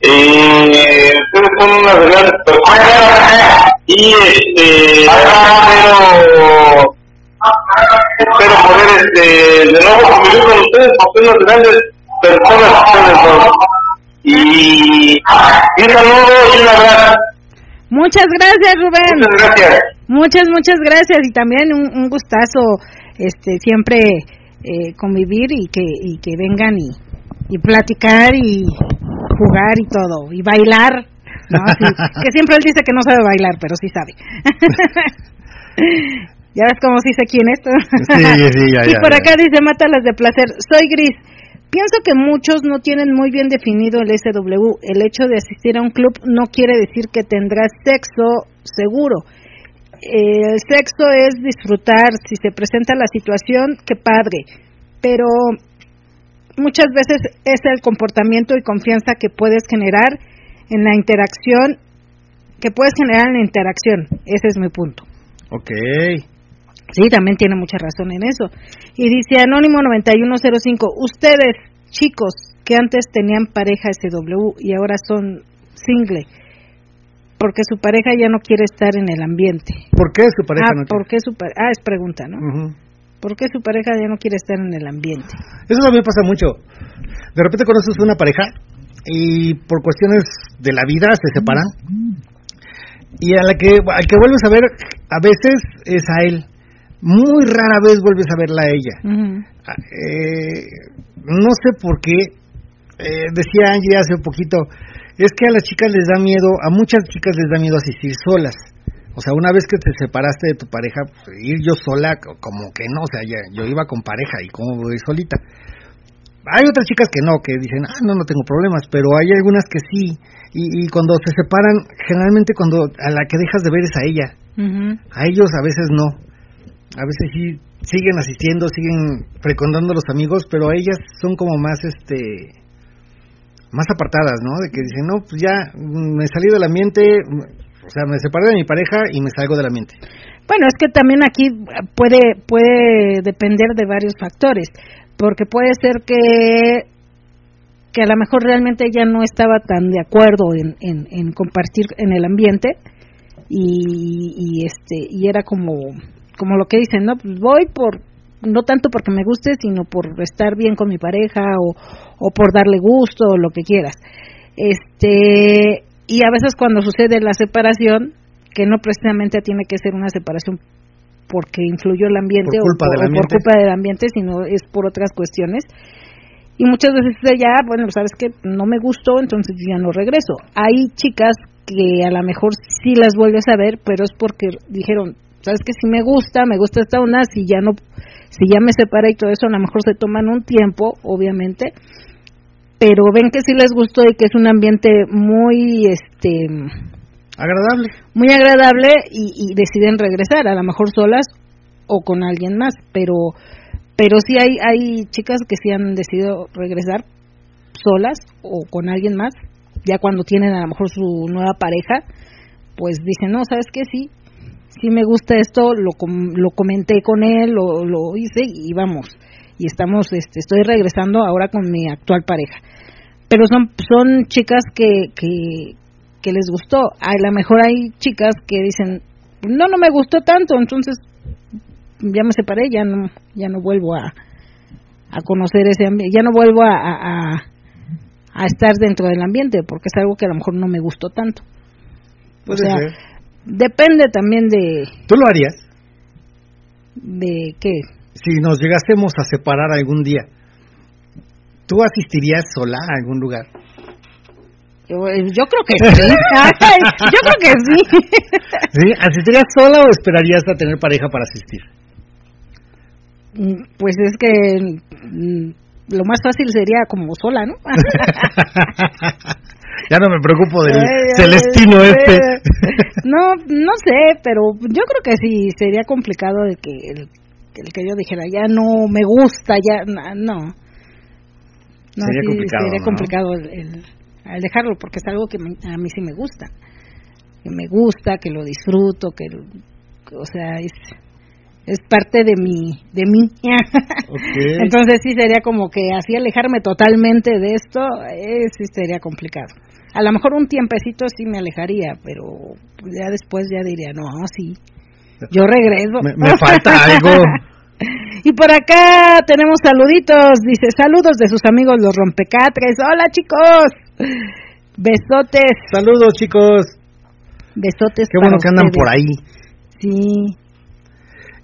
Eh, ustedes son unas grandes personas y este espero espero poder este de nuevo convivir con ustedes porque son unas grandes personas ustedes dos y un saludo y un abrazo Muchas gracias, Rubén. muchas gracias. Muchas, muchas gracias. Y también un, un gustazo este siempre eh, convivir y que y que vengan y, y platicar y jugar y todo y bailar ¿no? Sí, *laughs* que siempre él dice que no sabe bailar pero sí sabe *laughs* ya ves cómo sí sé quién es Sí, sí, ya, y ya, por ya. acá dice mátalas de placer soy gris Pienso que muchos no tienen muy bien definido el SW. El hecho de asistir a un club no quiere decir que tendrás sexo seguro. Eh, el sexo es disfrutar, si se presenta la situación, qué padre, pero muchas veces es el comportamiento y confianza que puedes generar en la interacción, que puedes generar en la interacción, ese es mi punto. Ok. Sí, también tiene mucha razón en eso. Y dice Anónimo 9105, ustedes, chicos, que antes tenían pareja SW y ahora son single, porque su pareja ya no quiere estar en el ambiente. ¿Por qué su pareja ah, no ¿por qué su pa- ah, es pregunta, ¿no? Ujú. ¿Por qué su pareja ya no quiere estar en el ambiente? Eso también pasa mucho. De repente conoces una pareja y por cuestiones de la vida se separan. Y a la que, al que vuelves a ver, a veces es a él. Muy rara vez vuelves a verla a ella. Ah, eh, no sé por qué. Eh, decía Angie hace un poquito, es que a las chicas les da miedo, a muchas chicas les da miedo asistir solas. O sea, una vez que te separaste de tu pareja, pues, ir yo sola, co- como que no, o sea, ya, yo iba con pareja y como voy solita. Hay otras chicas que no, que dicen, ah, no, no tengo problemas, pero hay algunas que sí. Y, y cuando se separan, generalmente cuando a la que dejas de ver es a ella. A ellos a veces no. A veces sí siguen asistiendo, siguen frecuentando a los amigos, pero a ellas son como más este más apartadas, ¿no? De que dicen, "No, pues ya me salí del ambiente, o sea, me separé de mi pareja y me salgo del ambiente." Bueno, es que también aquí puede puede depender de varios factores, porque puede ser que que a lo mejor realmente ella no estaba tan de acuerdo en, en, en compartir en el ambiente y, y este y era como como lo que dicen, no, pues voy por no tanto porque me guste, sino por estar bien con mi pareja o, o por darle gusto o lo que quieras. Este y a veces cuando sucede la separación, que no precisamente tiene que ser una separación porque influyó el ambiente, Por culpa o, del o por culpa del ambiente, sino es por otras cuestiones. Y muchas veces ya, bueno, sabes que no me gustó, entonces ya no regreso. Hay chicas que a lo mejor sí las vuelves a ver, pero es porque dijeron, sabes que si me gusta, me gusta esta onda, si ya no, si ya me separé y todo eso, a lo mejor se toman un tiempo, obviamente, pero ven que sí les gustó y que es un ambiente muy, este, Agradable. muy agradable y, y deciden regresar, a lo mejor solas o con alguien más, pero pero sí hay hay chicas que sí han decidido regresar solas o con alguien más, ya cuando tienen a lo mejor su nueva pareja, pues dicen, "No, ¿sabes qué? Sí, sí me gusta esto, lo com- lo comenté con él, lo lo hice y vamos." Y estamos este estoy regresando ahora con mi actual pareja. Pero son son chicas que que que les gustó. A lo mejor hay chicas que dicen, no, no me gustó tanto, entonces ya me separé, ya no, ya no vuelvo a, a conocer ese ambiente, ya no vuelvo a, a, estar dentro del ambiente, porque es algo que a lo mejor no me gustó tanto. Puede sea, ser. Depende también de, ¿Tú lo harías de qué. Si nos llegásemos a separar algún día? ¿Tú asistirías sola a algún lugar? Yo, yo creo que *laughs* sí. Yo creo que sí. ¿Sí? ¿Asistirías sola o esperarías a tener pareja para asistir? Mm, Pues es que mm, lo más fácil sería como sola, ¿no? *laughs* ya no me preocupo del celestino este. No, no sé, pero yo creo que sí sería complicado de que que el que yo dijera ya no me gusta, ya no. No, Sería sí, complicado, Sería ¿no? complicado el, el- dejarlo porque es algo que me- a mí sí me gusta, que me gusta, que lo disfruto, que, o sea es es parte de mi de mí. *laughs* Entonces sí sería como que así alejarme totalmente de esto, eh, sí sería complicado. A lo mejor un tiempecito sí me alejaría, pero ya después ya diría, no, sí, yo regreso. Me, me falta algo. *laughs* Y por acá tenemos saluditos, dice saludos de sus amigos los rompecatres. Hola chicos, besotes, Saludos, chicos. besotes. Qué bueno para que andan ustedes. por ahí. Sí,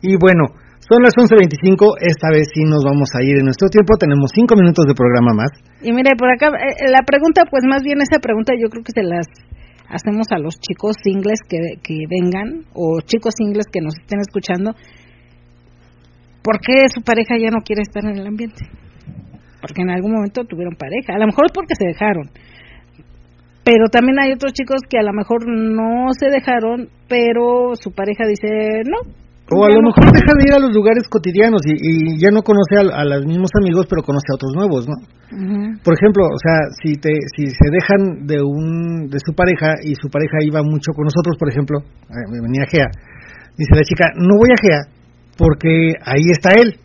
Y bueno, son las 11.25. Esta vez sí nos vamos a ir en nuestro tiempo. Tenemos cinco minutos de programa más. y mire por acá eh, la pregunta, pues más bien esa pregunta yo creo que se las hacemos a los chicos singles que, que vengan o chicos singles que nos estén escuchando. ¿Por qué su pareja ya no quiere estar en el ambiente? Porque en algún momento tuvieron pareja, a lo mejor es porque se dejaron. Pero también hay otros chicos que a lo mejor no se dejaron, pero su pareja dice no. O a ya lo no mejor quiero". deja de ir a los lugares cotidianos y, y ya no conoce a, a los mismos amigos, pero conoce a otros nuevos, ¿no? Por ejemplo, o sea, si te si se dejan de un de su pareja y su pareja iba mucho con nosotros, por ejemplo, eh, venía Gea, dice la chica, no voy a Gea porque ahí está él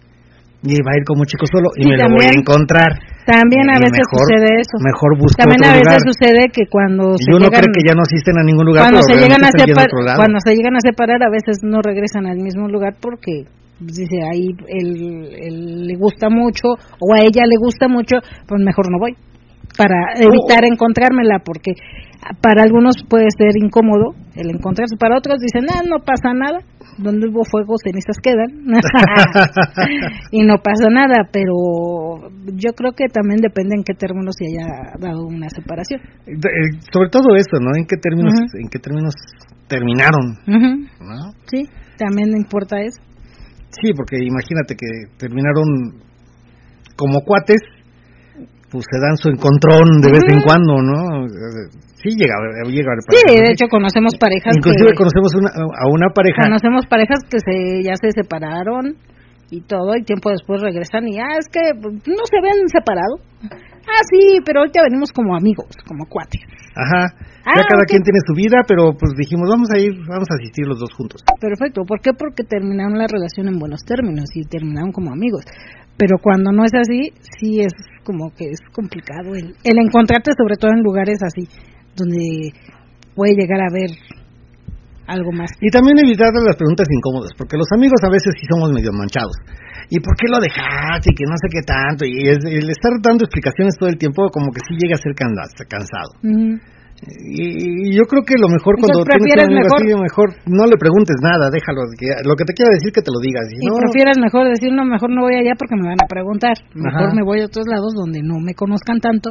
y va a ir como chico solo y Sí, me lo voy a también. encontrar. También a Y veces mejor- sucede eso. Mejor busca También otro a veces lugar. sucede que cuando y se uno llegan cree que ya no asisten a ningún lugar, cuando se llegan a realmente están yendo separ- otro lado. cuando se llegan a separar a veces no regresan al mismo lugar porque pues, dice ahí él, él le gusta mucho o a ella le gusta mucho pues mejor no voy para evitar encontrármela porque para algunos puede ser incómodo el encontrarse para otros dicen ah no pasa nada donde hubo fuego cenizas quedan *laughs* y no pasa nada pero yo creo que también depende en qué términos se haya dado una separación. Eh, sobre todo eso, ¿no? ¿En qué términos en qué términos terminaron, sí también importa eso. Sí, porque imagínate que terminaron como cuates, pues se dan su encontrón de vez en cuando, ¿no? Sí llega, llega a Sí, de hecho conocemos parejas Inclusive que conocemos una, a una pareja. conocemos parejas que se ya se separaron y todo y tiempo después regresan y ah es que no se ven separados. Ah sí, pero ahorita venimos como amigos, como cuates. Ajá. Ah, ya cada ok. quien tiene su vida, pero pues dijimos, vamos a ir, vamos a asistir los dos juntos. Perfecto. ¿Por qué? Porque terminaron la relación en buenos términos y terminaron como amigos. Pero cuando no es así, sí es como que es complicado el, el encontrarte, sobre todo en lugares así, donde puede llegar a haber algo más. Y también evitar las preguntas incómodas, porque los amigos a veces sí somos medio manchados. ¿Y por qué lo dejaste? Y que no sé qué tanto. Y el estar dando explicaciones todo el tiempo como que sí llega a ser cansa- cansado. Ujú. Y, y yo creo que lo mejor cuando Entonces, tienes prefieres así, mejor no le preguntes nada, déjalo. que lo que te quiera decir que te lo digas. Y Y no, prefieres mejor decir, no, mejor no voy allá porque me van a preguntar. Mejor Ajá. me voy a otros lados donde no me conozcan tanto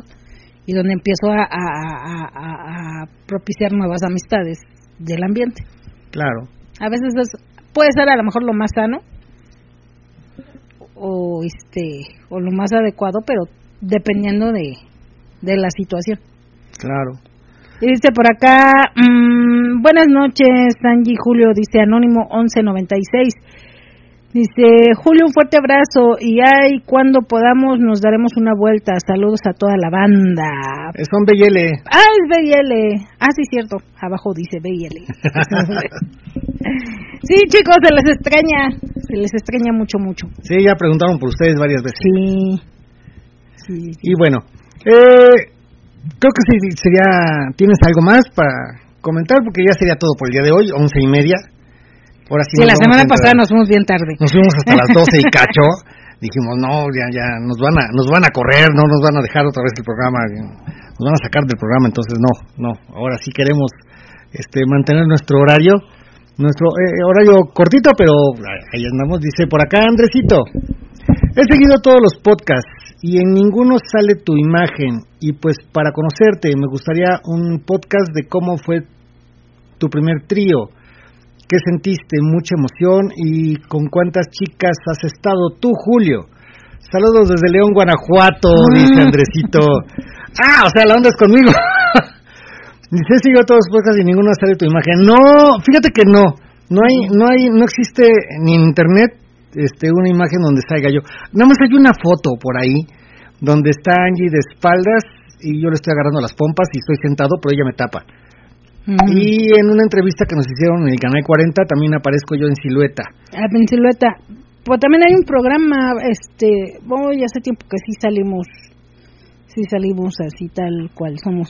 y donde empiezo a, a, a- a- a propiciar nuevas amistades del ambiente. Claro. A veces es- puede ser a lo mejor lo más sano o este o lo más adecuado, pero dependiendo de, de la situación. Claro. Y dice por acá, mm, buenas noches, Angie Julio, dice Anónimo 1196. Dice, Julio, un fuerte abrazo y ay, cuando podamos nos daremos una vuelta. Saludos a toda la banda. Eh, Son BL. Ah, es BL. Ah, sí, cierto. Abajo dice BL. *laughs* sí, chicos, se les extraña. Se les extraña mucho, mucho. Sí, ya preguntaron por ustedes varias veces. Sí. Sí, sí. Y bueno, eh, creo que sí, sería. ¿Tienes algo más para comentar? Porque ya sería todo por el día de hoy, once y media. Ahora sí, Sí, la semana pasada nos fuimos bien tarde. Nos fuimos hasta las 12 y *laughs* cacho. Dijimos, no, ya, ya, nos van a, nos van a correr, no nos van a dejar otra vez el programa, nos van a sacar del programa, entonces no, no, ahora sí queremos, este, mantener nuestro horario, nuestro eh, horario cortito, pero ahí andamos, dice por acá Andresito, he seguido todos los podcasts y en ninguno sale tu imagen y pues para conocerte me gustaría un podcast de cómo fue tu primer trío. ¿Qué sentiste? Mucha emoción y con cuántas chicas has estado tú, Julio. Saludos desde León, Guanajuato, dice Andresito. *laughs* Ah, o sea, la onda es conmigo. *laughs* dice, sigo todos los podcasts y ninguno sale tu imagen. No, fíjate que no. No hay, no hay, no existe ni en internet este una imagen donde salga yo. Nada más hay una foto por ahí donde está Angie de espaldas y yo le estoy agarrando las pompas y estoy sentado, pero ella me tapa. Mm. Y en una entrevista que nos hicieron en el canal 40 también aparezco yo en silueta. Ah, en silueta. Pues también hay un programa, este, bueno, ya hace tiempo que sí salimos, sí salimos así tal cual somos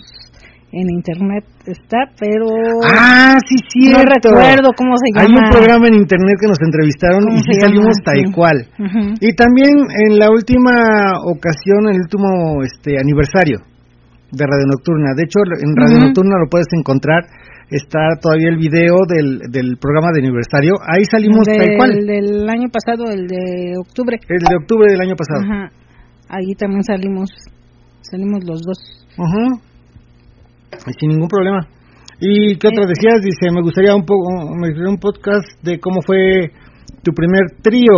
en internet está, pero Ah, sí, sí. no recuerdo cómo se Hay llama. un programa en internet que nos entrevistaron ¿Cómo y sí salimos tal cual. Y también en la última ocasión, el último este aniversario de Radio Nocturna. De hecho, en Radio. Nocturna lo puedes encontrar. Está todavía el video del, del programa de aniversario. Ahí salimos tal cual. del año pasado, el de octubre. El de octubre del año pasado. Ajá. Ahí también salimos, salimos los dos. Y sin ningún problema. ¿Y qué otra Eh. decías? Dice, me gustaría un poco, me gustaría un podcast de cómo fue tu primer trío.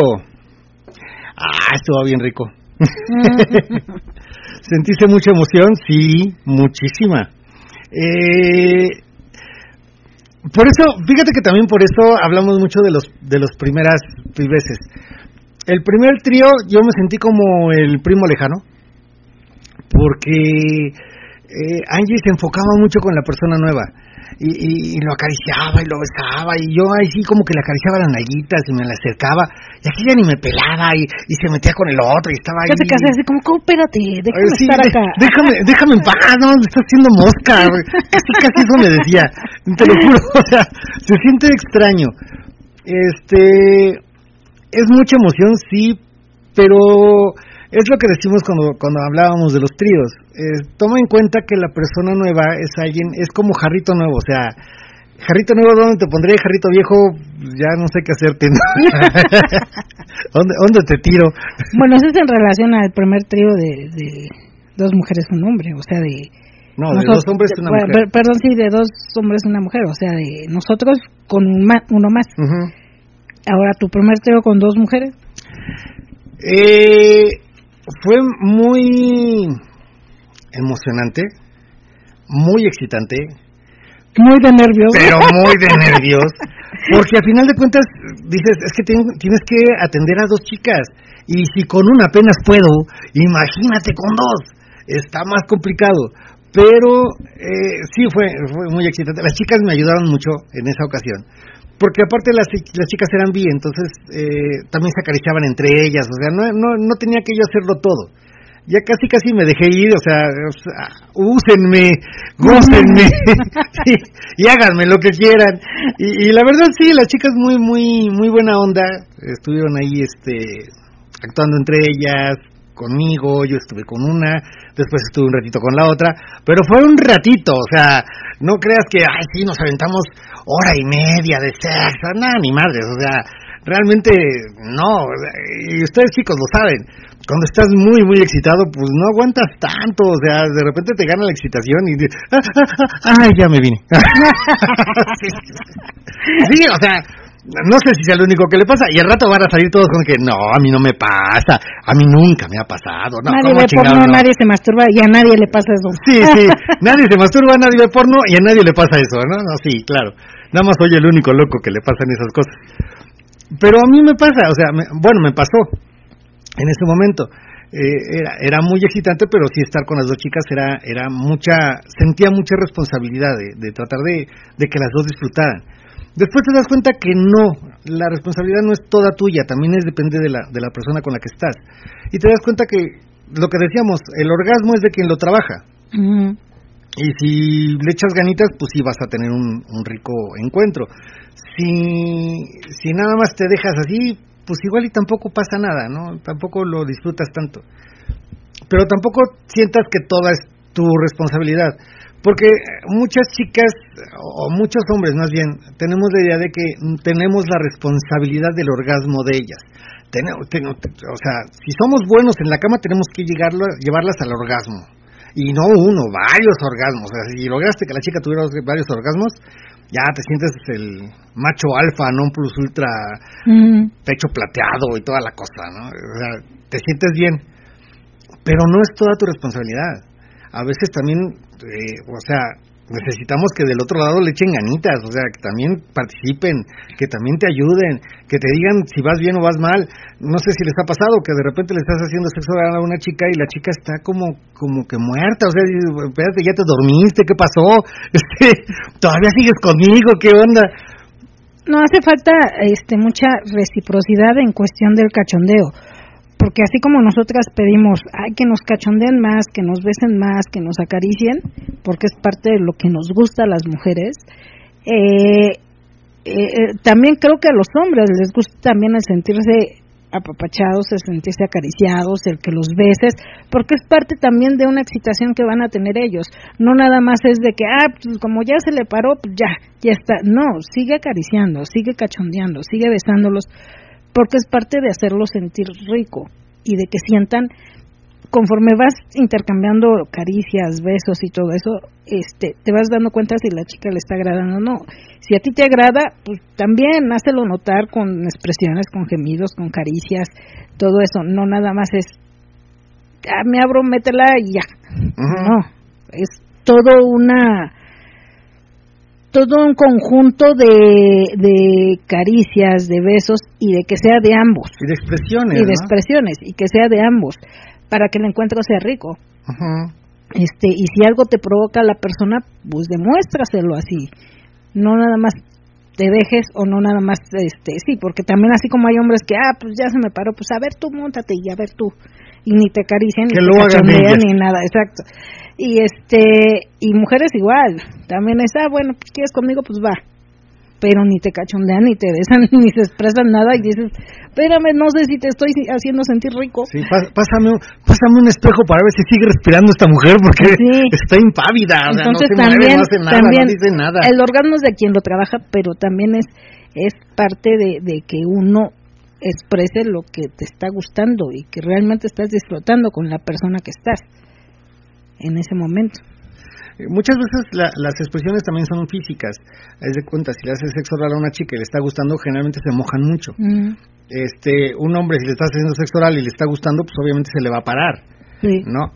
Ah, estuvo bien rico. *laughs* ¿Sentiste mucha emoción? Sí, muchísima. Eh, por eso, fíjate que también por eso hablamos mucho de los de los primeras veces. El primer trío yo me sentí como el primo lejano, porque eh, Angie se enfocaba mucho con la persona nueva y, y- y lo acariciaba y lo besaba y yo ahí sí como que le acariciaba las nalguitas y me la acercaba y aquella ni me pelaba y, y se metía con el otro y estaba ahí. Casi casi así como, "Co, espérate, déjame sí, estar de- acá. déjame, déjame en paz, no, me está haciendo mosca. Casi, casi eso me decía. Te lo juro, *laughs* o sea, se siente extraño. Este, es mucha emoción, sí, pero es lo que decimos cuando, cuando hablábamos de los tríos. Eh, toma en cuenta que la persona nueva es alguien, es como jarrito nuevo, o sea, jarrito nuevo, ¿dónde te pondré? Jarrito viejo, ya no sé qué hacerte. ¿no? *laughs* ¿Dónde, ¿Dónde te tiro? Bueno, eso es en relación al primer trío de, de dos mujeres y un hombre, o sea, de... No, de dos hombres y una mujer. per- Perdón, sí, de dos hombres y una mujer, o sea, de nosotros con un ma- uno más. Ahora, tu primer trío con dos mujeres. Eh, fue muy emocionante, muy excitante, Muy de nervios. pero muy de *laughs* nervios, porque al final de cuentas dices, es que ten- tienes que atender a dos chicas, y si con una apenas puedo, imagínate con dos, está más complicado. Pero eh, sí fue, fue muy excitante. Las chicas me ayudaron mucho en esa ocasión. Porque aparte las, las chicas eran bi, entonces eh, también se acariciaban entre ellas, o sea, no, no, no tenía que yo hacerlo todo. Ya casi casi me dejé ir, o sea, o sea, úsenme, *laughs* gócenme, *laughs* sí, y háganme lo que quieran. Y, y la verdad sí, las chicas muy, muy, muy buena onda, estuvieron ahí, este, actuando entre ellas, conmigo, yo estuve con una, después estuve un ratito con la otra, pero fue un ratito, o sea, no creas que, ay, sí, nos aventamos hora y media de sexo, nada, ni madres, o sea, realmente no, y ustedes chicos lo saben, cuando estás muy, muy excitado, pues no aguantas tanto, o sea, de repente te gana la excitación y, de- ah, ah, ah, ay, ya me vine. *laughs* sí, sí, o sea, no sé si sea lo único que le pasa, y al rato van a salir todos con que, no, a mí no me pasa, a mí nunca me ha pasado, no, nadie ¿cómo ve porno, no? nadie se masturba y a nadie le pasa eso. Sí, sí, *laughs* nadie se masturba, nadie ve porno y a nadie le pasa eso, ¿no? No, sí, claro. Nada más soy el único loco que le pasan esas cosas. Pero a mí me pasa, o sea, bueno, me pasó en ese momento. Eh, era, era muy excitante, pero sí estar con las dos chicas era, era mucha, sentía mucha responsabilidad de, de tratar de, de que las dos disfrutaran. Después te das cuenta que no, la responsabilidad no es toda tuya, también es depende de la, de la persona con la que estás. Y te das cuenta que lo que decíamos, el orgasmo es de quien lo trabaja. Ujú. Y si le echas ganitas, pues sí vas a tener un, un rico encuentro. Si, si nada más te dejas así, pues igual y tampoco pasa nada, ¿no? Tampoco lo disfrutas tanto. Pero tampoco sientas que toda es tu responsabilidad. Porque muchas chicas, o muchos hombres más bien, tenemos la idea de que tenemos la responsabilidad del orgasmo de ellas. Tenemos, ten- o sea, si somos buenos en la cama, tenemos que llegarlo, llevarlas al orgasmo. Y no uno, varios orgasmos. O sea, si lograste que la chica tuviera varios orgasmos, ya te sientes el macho alfa, non plus ultra, pecho plateado y toda la cosa, ¿no? O sea, te sientes bien. Pero no es toda tu responsabilidad. A veces también, eh, o sea, necesitamos que del otro lado le echen ganitas, o sea, que también participen, que también te ayuden, que te digan si vas bien o vas mal. No sé si les ha pasado que de repente le estás haciendo sexo a una chica y la chica está como como que muerta, o sea, espérate, ya te dormiste, ¿qué pasó? *laughs* Este, todavía sigues conmigo, ¿qué onda? No hace falta este mucha reciprocidad en cuestión del cachondeo. Porque así como nosotras pedimos ay, que nos cachondeen más, que nos besen más, que nos acaricien, porque es parte de lo que nos gusta a las mujeres, eh, eh, también creo que a los hombres les gusta también el sentirse apapachados, el sentirse acariciados, el que los beses, porque es parte también de una excitación que van a tener ellos. No nada más es de que, ah, pues como ya se le paró, pues ya, ya está. No, sigue acariciando, sigue cachondeando, sigue besándolos, porque es parte de hacerlos sentir rico y de que sientan conforme vas intercambiando caricias, besos y todo eso, este, te vas dando cuenta si la chica le está agradando o no. Si a ti te agrada, pues también hácelo notar con expresiones, con gemidos, con caricias, todo eso. No nada más es, ah, me abro, métela y ya. No, es todo una todo un conjunto de, de caricias, de besos y de que sea de ambos. Y de expresiones. Y de ¿no? expresiones, y que sea de ambos, para que el encuentro sea rico. Ajá. Este, y si algo te provoca a la persona, pues demuéstraselo así. No nada más te dejes o no nada más, este, sí, porque también así como hay hombres que, ah, pues ya se me paró, pues a ver tú, montate y a ver tú. Y ni te acarician, ni Que te lo hagan cachondean, ni nada, exacto. Y este, y mujeres igual, también es, ah, bueno, pues quieres conmigo, pues va. Pero ni te cachondean, ni te besan, *laughs* ni se expresan nada y dices, espérame, no sé si te estoy haciendo sentir rico. Sí, pá- pásame, un- pásame un espejo para ver si sigue respirando esta mujer porque Sí. *laughs* está impávida, o sea, Entonces no se también, mueve, no hace nada, también no dice nada. el orgasmo es de quien lo trabaja, pero también es es parte de, de que uno exprese lo que te está gustando y que realmente estás disfrutando con la persona que estás en ese momento. Eh, Muchas veces la- las expresiones también son físicas. Es de cuenta, si le haces sexo oral a una chica y le está gustando, generalmente se mojan mucho. Este, un hombre si le estás haciendo sexo oral y le está gustando, pues obviamente se le va a parar, sí. ¿no?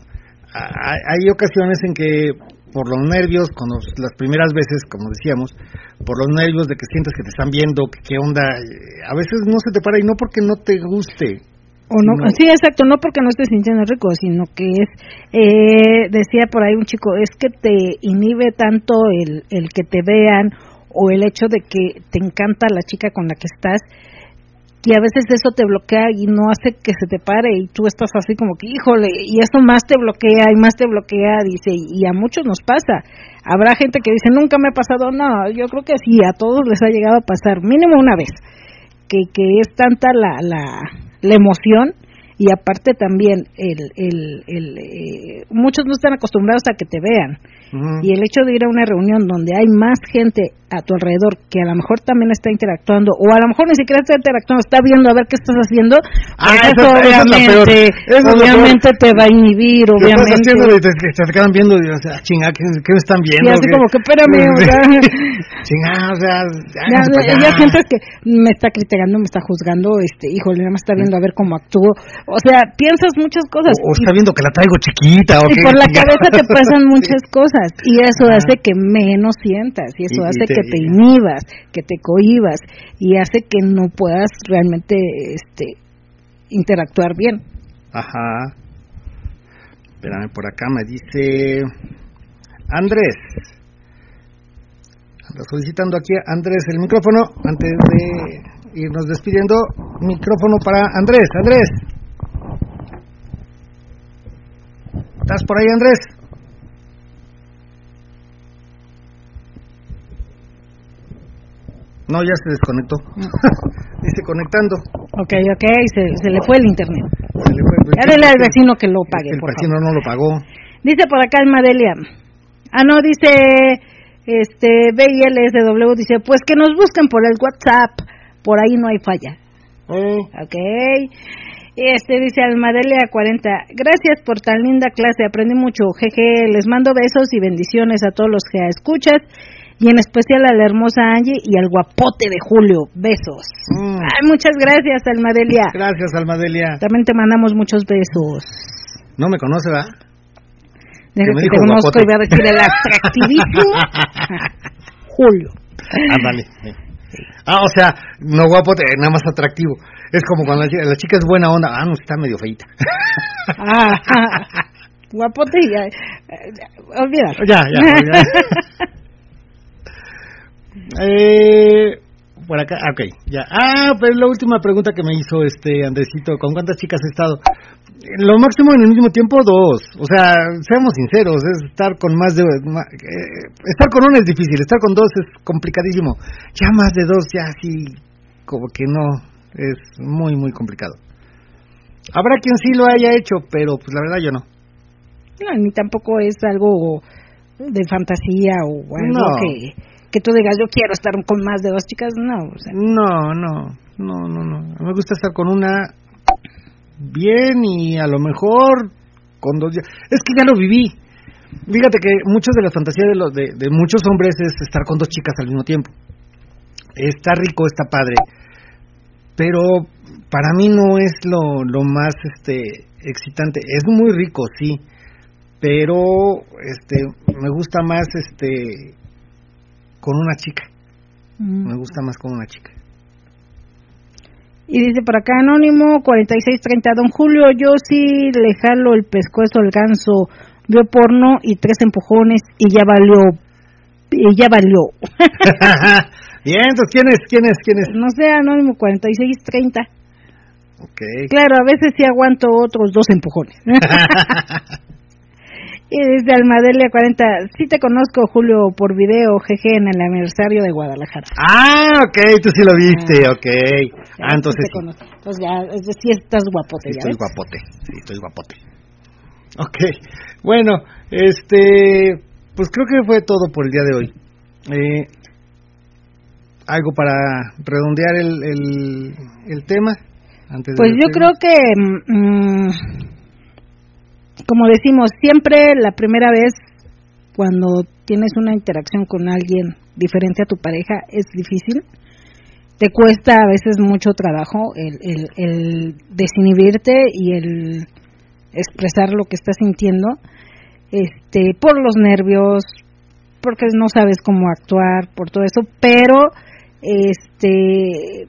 Hay, hay ocasiones en que por los nervios, cuando las primeras veces, como decíamos, por los nervios de que sientes que te están viendo, que qué onda, eh, a veces no se te para y no porque no te guste. O no, No. sí, exacto, no porque no estés sintiendo rico, sino que es, eh, decía por ahí un chico, es que te inhibe tanto el, el que te vean o el hecho de que te encanta la chica con la que estás, y a veces eso te bloquea y no hace que se te pare y tú estás así como que, híjole, y eso más te bloquea y más te bloquea, dice, y a muchos nos pasa. Habrá gente que dice, nunca me ha pasado, no, yo creo que sí, a todos les ha llegado a pasar, mínimo una vez, que, que es tanta la, la, la emoción y aparte también el, el, el, eh, muchos no están acostumbrados a que te vean. Y el hecho de ir a una reunión donde hay más gente a tu alrededor que a lo mejor también está interactuando o a lo mejor ni siquiera está interactuando, está viendo a ver qué estás haciendo, Ah, eso obviamente, obviamente te va a inhibir, Lo estás obviamente. haciendo y te, te- quedan viendo y o sea, chinga, ¿qué, qué me están Y viendo? así ¿Qué? como que espérame, o sea, *laughs* Chinga, o sea, ya, ya sientes que me está criticando, me está juzgando, este, híjole, nada más está viendo a ver cómo actúo. O sea, piensas muchas cosas. O, o y- está viendo que la traigo chiquita o y qué por la chingada. cabeza te pasan *laughs* muchas cosas y eso hace que menos sientas y eso Y- y hace te- que te inhibas, que te cohibas y hace que no puedas realmente este interactuar bien. Ajá. Espérame, por acá me dice Andrés. Solicitando aquí a Andrés el micrófono antes de irnos despidiendo. Micrófono para Andrés. Andrés. ¿Estás por ahí, Andrés? No, ya se desconectó. *laughs* Dice conectando. Ok, ok, se, se le fue el internet. Se le fue Ya al vecino que lo pague, El por vecino favor. no lo pagó. Dice por acá el Madelia. Ah, no, dice este BILSW, dice, pues que nos busquen por el WhatsApp, por ahí no hay falla. Ok. Este dice Almadelia 40, gracias por tan linda clase, aprendí mucho, jeje, les mando besos y bendiciones a todos los que escuchas y en especial a la hermosa Angie y al guapote de Julio, besos. Mm. Ay, muchas gracias Almadelia. Gracias, Almadelia. También te mandamos muchos besos. No me conoce, ¿va? Deja me que dijo te conozco guapote. y voy a decir el atractivísimo *laughs* Julio. Ándale. Ah, o sea, no guapo, te- nada más atractivo. Es como cuando la chica, la chica es buena onda. Ah, no, está medio feita. Ah, *laughs* guapote y ya, eh, olvídalo. ya, ya. ya. *laughs* eh, por acá. Ah, ok, ya. Ah, pues la última pregunta que me hizo este Andresito, ¿con cuántas chicas he estado? Lo máximo en el mismo tiempo, dos. O sea, seamos sinceros, es estar con más de... eh, estar con una es difícil, estar con dos es complicadísimo. Ya más de dos, ya sí, como que no, es muy, muy complicado. Habrá quien sí lo haya hecho, pero pues la verdad yo no. No, ni tampoco es algo de fantasía o algo No. que, que tú digas, yo quiero estar con más de dos chicas. No, o sea, No, no, no, no, no. Me gusta estar con una bien y a lo mejor con dos. Es que ya lo viví. Fíjate que muchas de las fantasías de, los, de, de muchos hombres es estar con dos chicas al mismo tiempo. Está rico, está padre, pero para mí no es lo, lo más este excitante. Es muy rico, sí, pero este me gusta más este con una chica. mm. Me gusta más con una chica. Y dice por acá Anónimo 4630, don Julio, yo sí le jalo el pescuezo al ganso, vio porno y tres empujones y ya valió, y ya valió. *laughs* Bien, entonces, ¿quién es? ¿Quién es? ¿Quién es? no sé, Anónimo 4630. Ok. Claro, a veces sí aguanto otros dos empujones. *laughs* y desde Almadelia 40, sí te conozco, Julio, por video, jeje, en el aniversario de Guadalajara. Ah, ok, tú sí lo viste, ok. Ah, Sí entonces te sí. conozco. Entonces ya, es decir, estás guapote, Sí, ¿ya estoy ves? guapote, sí, estoy guapote. Ok, bueno, este, pues creo que fue todo por el día de hoy. Eh, algo para redondear el, el, el tema antes de Pues yo creo que, mm, como decimos, siempre la primera vez cuando tienes una interacción con alguien diferente a tu pareja es difícil. Te cuesta a veces mucho trabajo el, el, el desinhibirte y el expresar lo que estás sintiendo, este, por los nervios, porque no sabes cómo actuar, por todo eso, pero este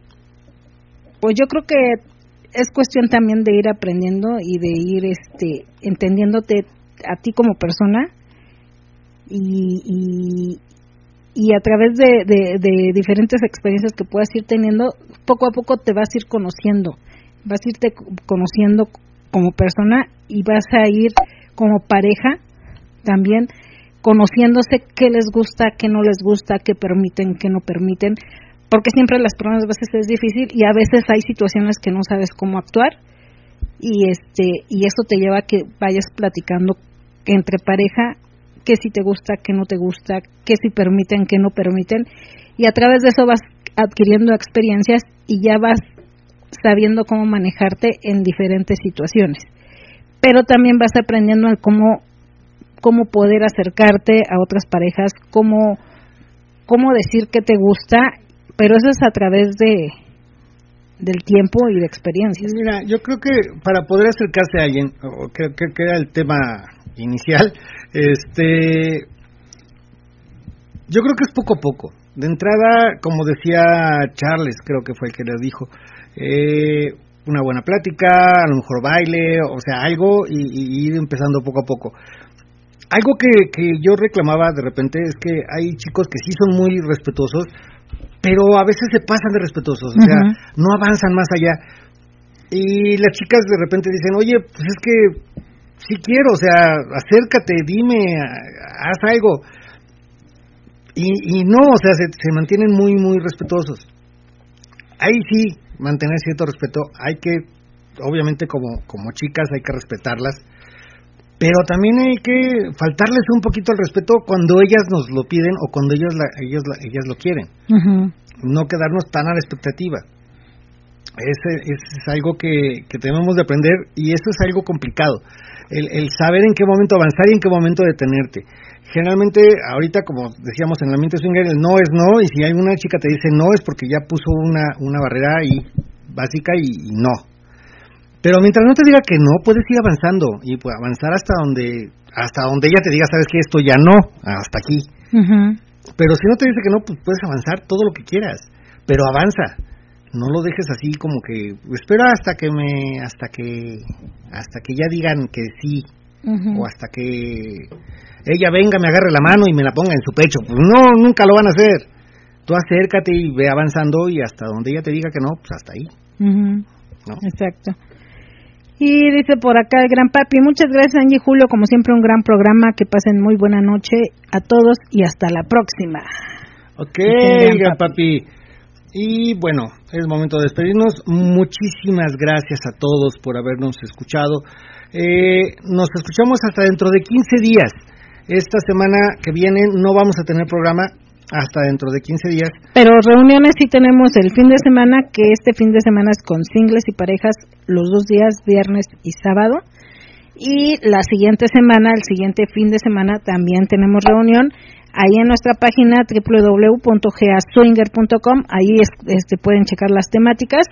pues yo creo que es cuestión también de ir aprendiendo y de ir este entendiéndote a ti como persona y, y, y a través de, de, de diferentes experiencias que puedas ir teniendo, poco a poco te vas a ir conociendo, vas a irte conociendo como persona y vas a ir como pareja también conociéndose qué les gusta, qué no les gusta, qué permiten, qué no permiten, porque siempre las primeras veces es difícil y a veces hay situaciones que no sabes cómo actuar y este y eso te lleva a que vayas platicando entre pareja qué si te gusta, qué no te gusta, qué si permiten, qué no permiten y a través de eso vas adquiriendo experiencias y ya vas sabiendo cómo manejarte en diferentes situaciones. Pero también vas aprendiendo al cómo cómo poder acercarte a otras parejas, cómo cómo decir que te gusta, pero eso es a través de del tiempo y de experiencias. Mira, yo creo que para poder acercarse a alguien, que, era el tema inicial, este, yo creo que es poco a poco. De entrada, como decía Charles, creo que fue el que lo dijo, eh, una buena plática, a lo mejor baile, o sea, algo y, y ir empezando poco a poco. Algo que, que yo reclamaba de repente es que hay chicos que sí son muy respetuosos, pero a veces se pasan de respetuosos, o sea, no avanzan más allá. Y las chicas de repente dicen, oye, pues es que sí quiero, o sea, acércate, dime, ha- haz algo. Y, y no, o sea, se, se mantienen muy, muy respetuosos. Ahí sí, mantener cierto respeto, hay que, obviamente como, como chicas hay que respetarlas, pero también hay que faltarles un poquito el respeto cuando ellas nos lo piden o cuando ellas, la, ellos la- ellas lo quieren no quedarnos tan a la expectativa. Ese, ese es algo que, que debemos de aprender y eso es algo complicado. El, el saber en qué momento avanzar y en qué momento detenerte. Generalmente, ahorita, como decíamos en el ambiente swinger, el no es no, y si hay una chica te dice no es porque ya puso una, una barrera ahí básica y, y no. Pero mientras no te diga que no, puedes ir avanzando y pues, avanzar hasta donde hasta donde ella te diga, sabes que esto ya no, hasta aquí. Pero si no te dice que no, pues puedes avanzar todo lo que quieras, pero avanza. No lo dejes así como que espera hasta que me hasta que hasta que ya digan que sí o hasta que ella venga, me agarre la mano y me la ponga en su pecho. Pues no, nunca lo van a hacer. tú acércate y ve avanzando y hasta donde ella te diga que no, pues hasta ahí. ¿no? Exacto. Y dice por acá el gran papi, muchas gracias Angie y Julio, como siempre un gran programa, que pasen muy buena noche a todos y hasta la próxima. Ok, gran gran papi. Y bueno, es momento de despedirnos. Muchísimas gracias a todos por habernos escuchado. Eh, nos escuchamos hasta dentro de 15 días. Esta semana que viene no vamos a tener programa hasta dentro de 15 días. Pero reuniones sí tenemos el fin de semana, que este fin de semana es con singles y parejas los dos días, viernes y sábado. Y la siguiente semana, el siguiente fin de semana, también tenemos reunión. Ahí en nuestra página www.gaswinger.com, ahí es- este, pueden checar las temáticas.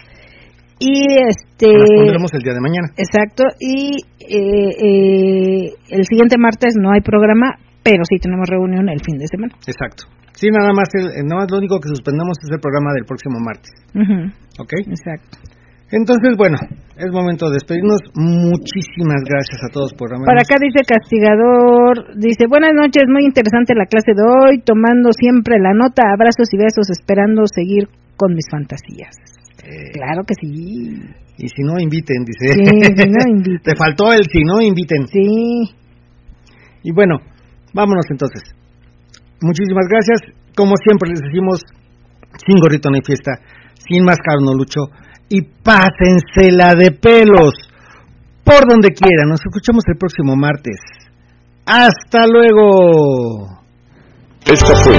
Y este. Las pondremos el día de mañana. Exacto, y eh, eh, el siguiente martes no hay programa, pero sí tenemos reunión el fin de semana. Exacto. Sí, nada más, el- eh, nada más lo único que suspendemos es el programa del próximo martes. Ujú, ¿Ok? Exacto. Entonces, bueno, es momento de despedirnos. Muchísimas gracias a todos por Por acá dice Castigador, dice, buenas noches, muy interesante la clase de hoy, tomando siempre la nota, abrazos y besos, esperando seguir con mis fantasías. Eh, Claro que sí. Y si no, inviten, dice. Sí, si no, *laughs* inviten. Te faltó el si no, inviten. Sí. Y bueno, vámonos entonces. Muchísimas gracias. Como siempre les decimos, sin gorrito no hay fiesta, sin máscara no lucho. Y pásensela de pelos. Por donde quiera. Nos escuchamos el próximo martes. Hasta luego. Esta fue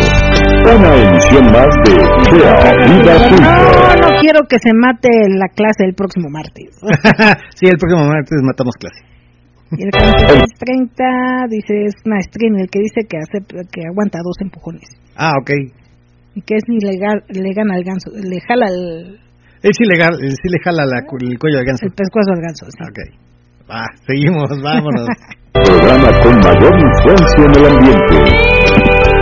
una emisión más de Vida No, no quiero que se mate la clase el próximo martes. *laughs* sí, el próximo martes matamos clase. Y el 30 dice, es Maestrín, el que dice que, hace, que aguanta dos empujones. Ah, ok. Y que es ilegal, le gana al ganso, le jala el, Es ilegal, eh, sí le jala la el cuello de ganso. el pescuezo al ganso. sí. Ok. Va, seguimos, vámonos. *laughs* Programa con mayor influencia en el ambiente.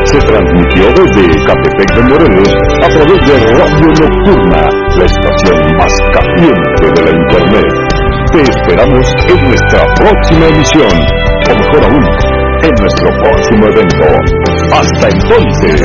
Se transmitió desde Catepec de Morelos a través de Radio Nocturna, la estación más caliente de la Internet. Te esperamos en nuestra próxima emisión, o mejor aún, en nuestro próximo evento. Hasta entonces.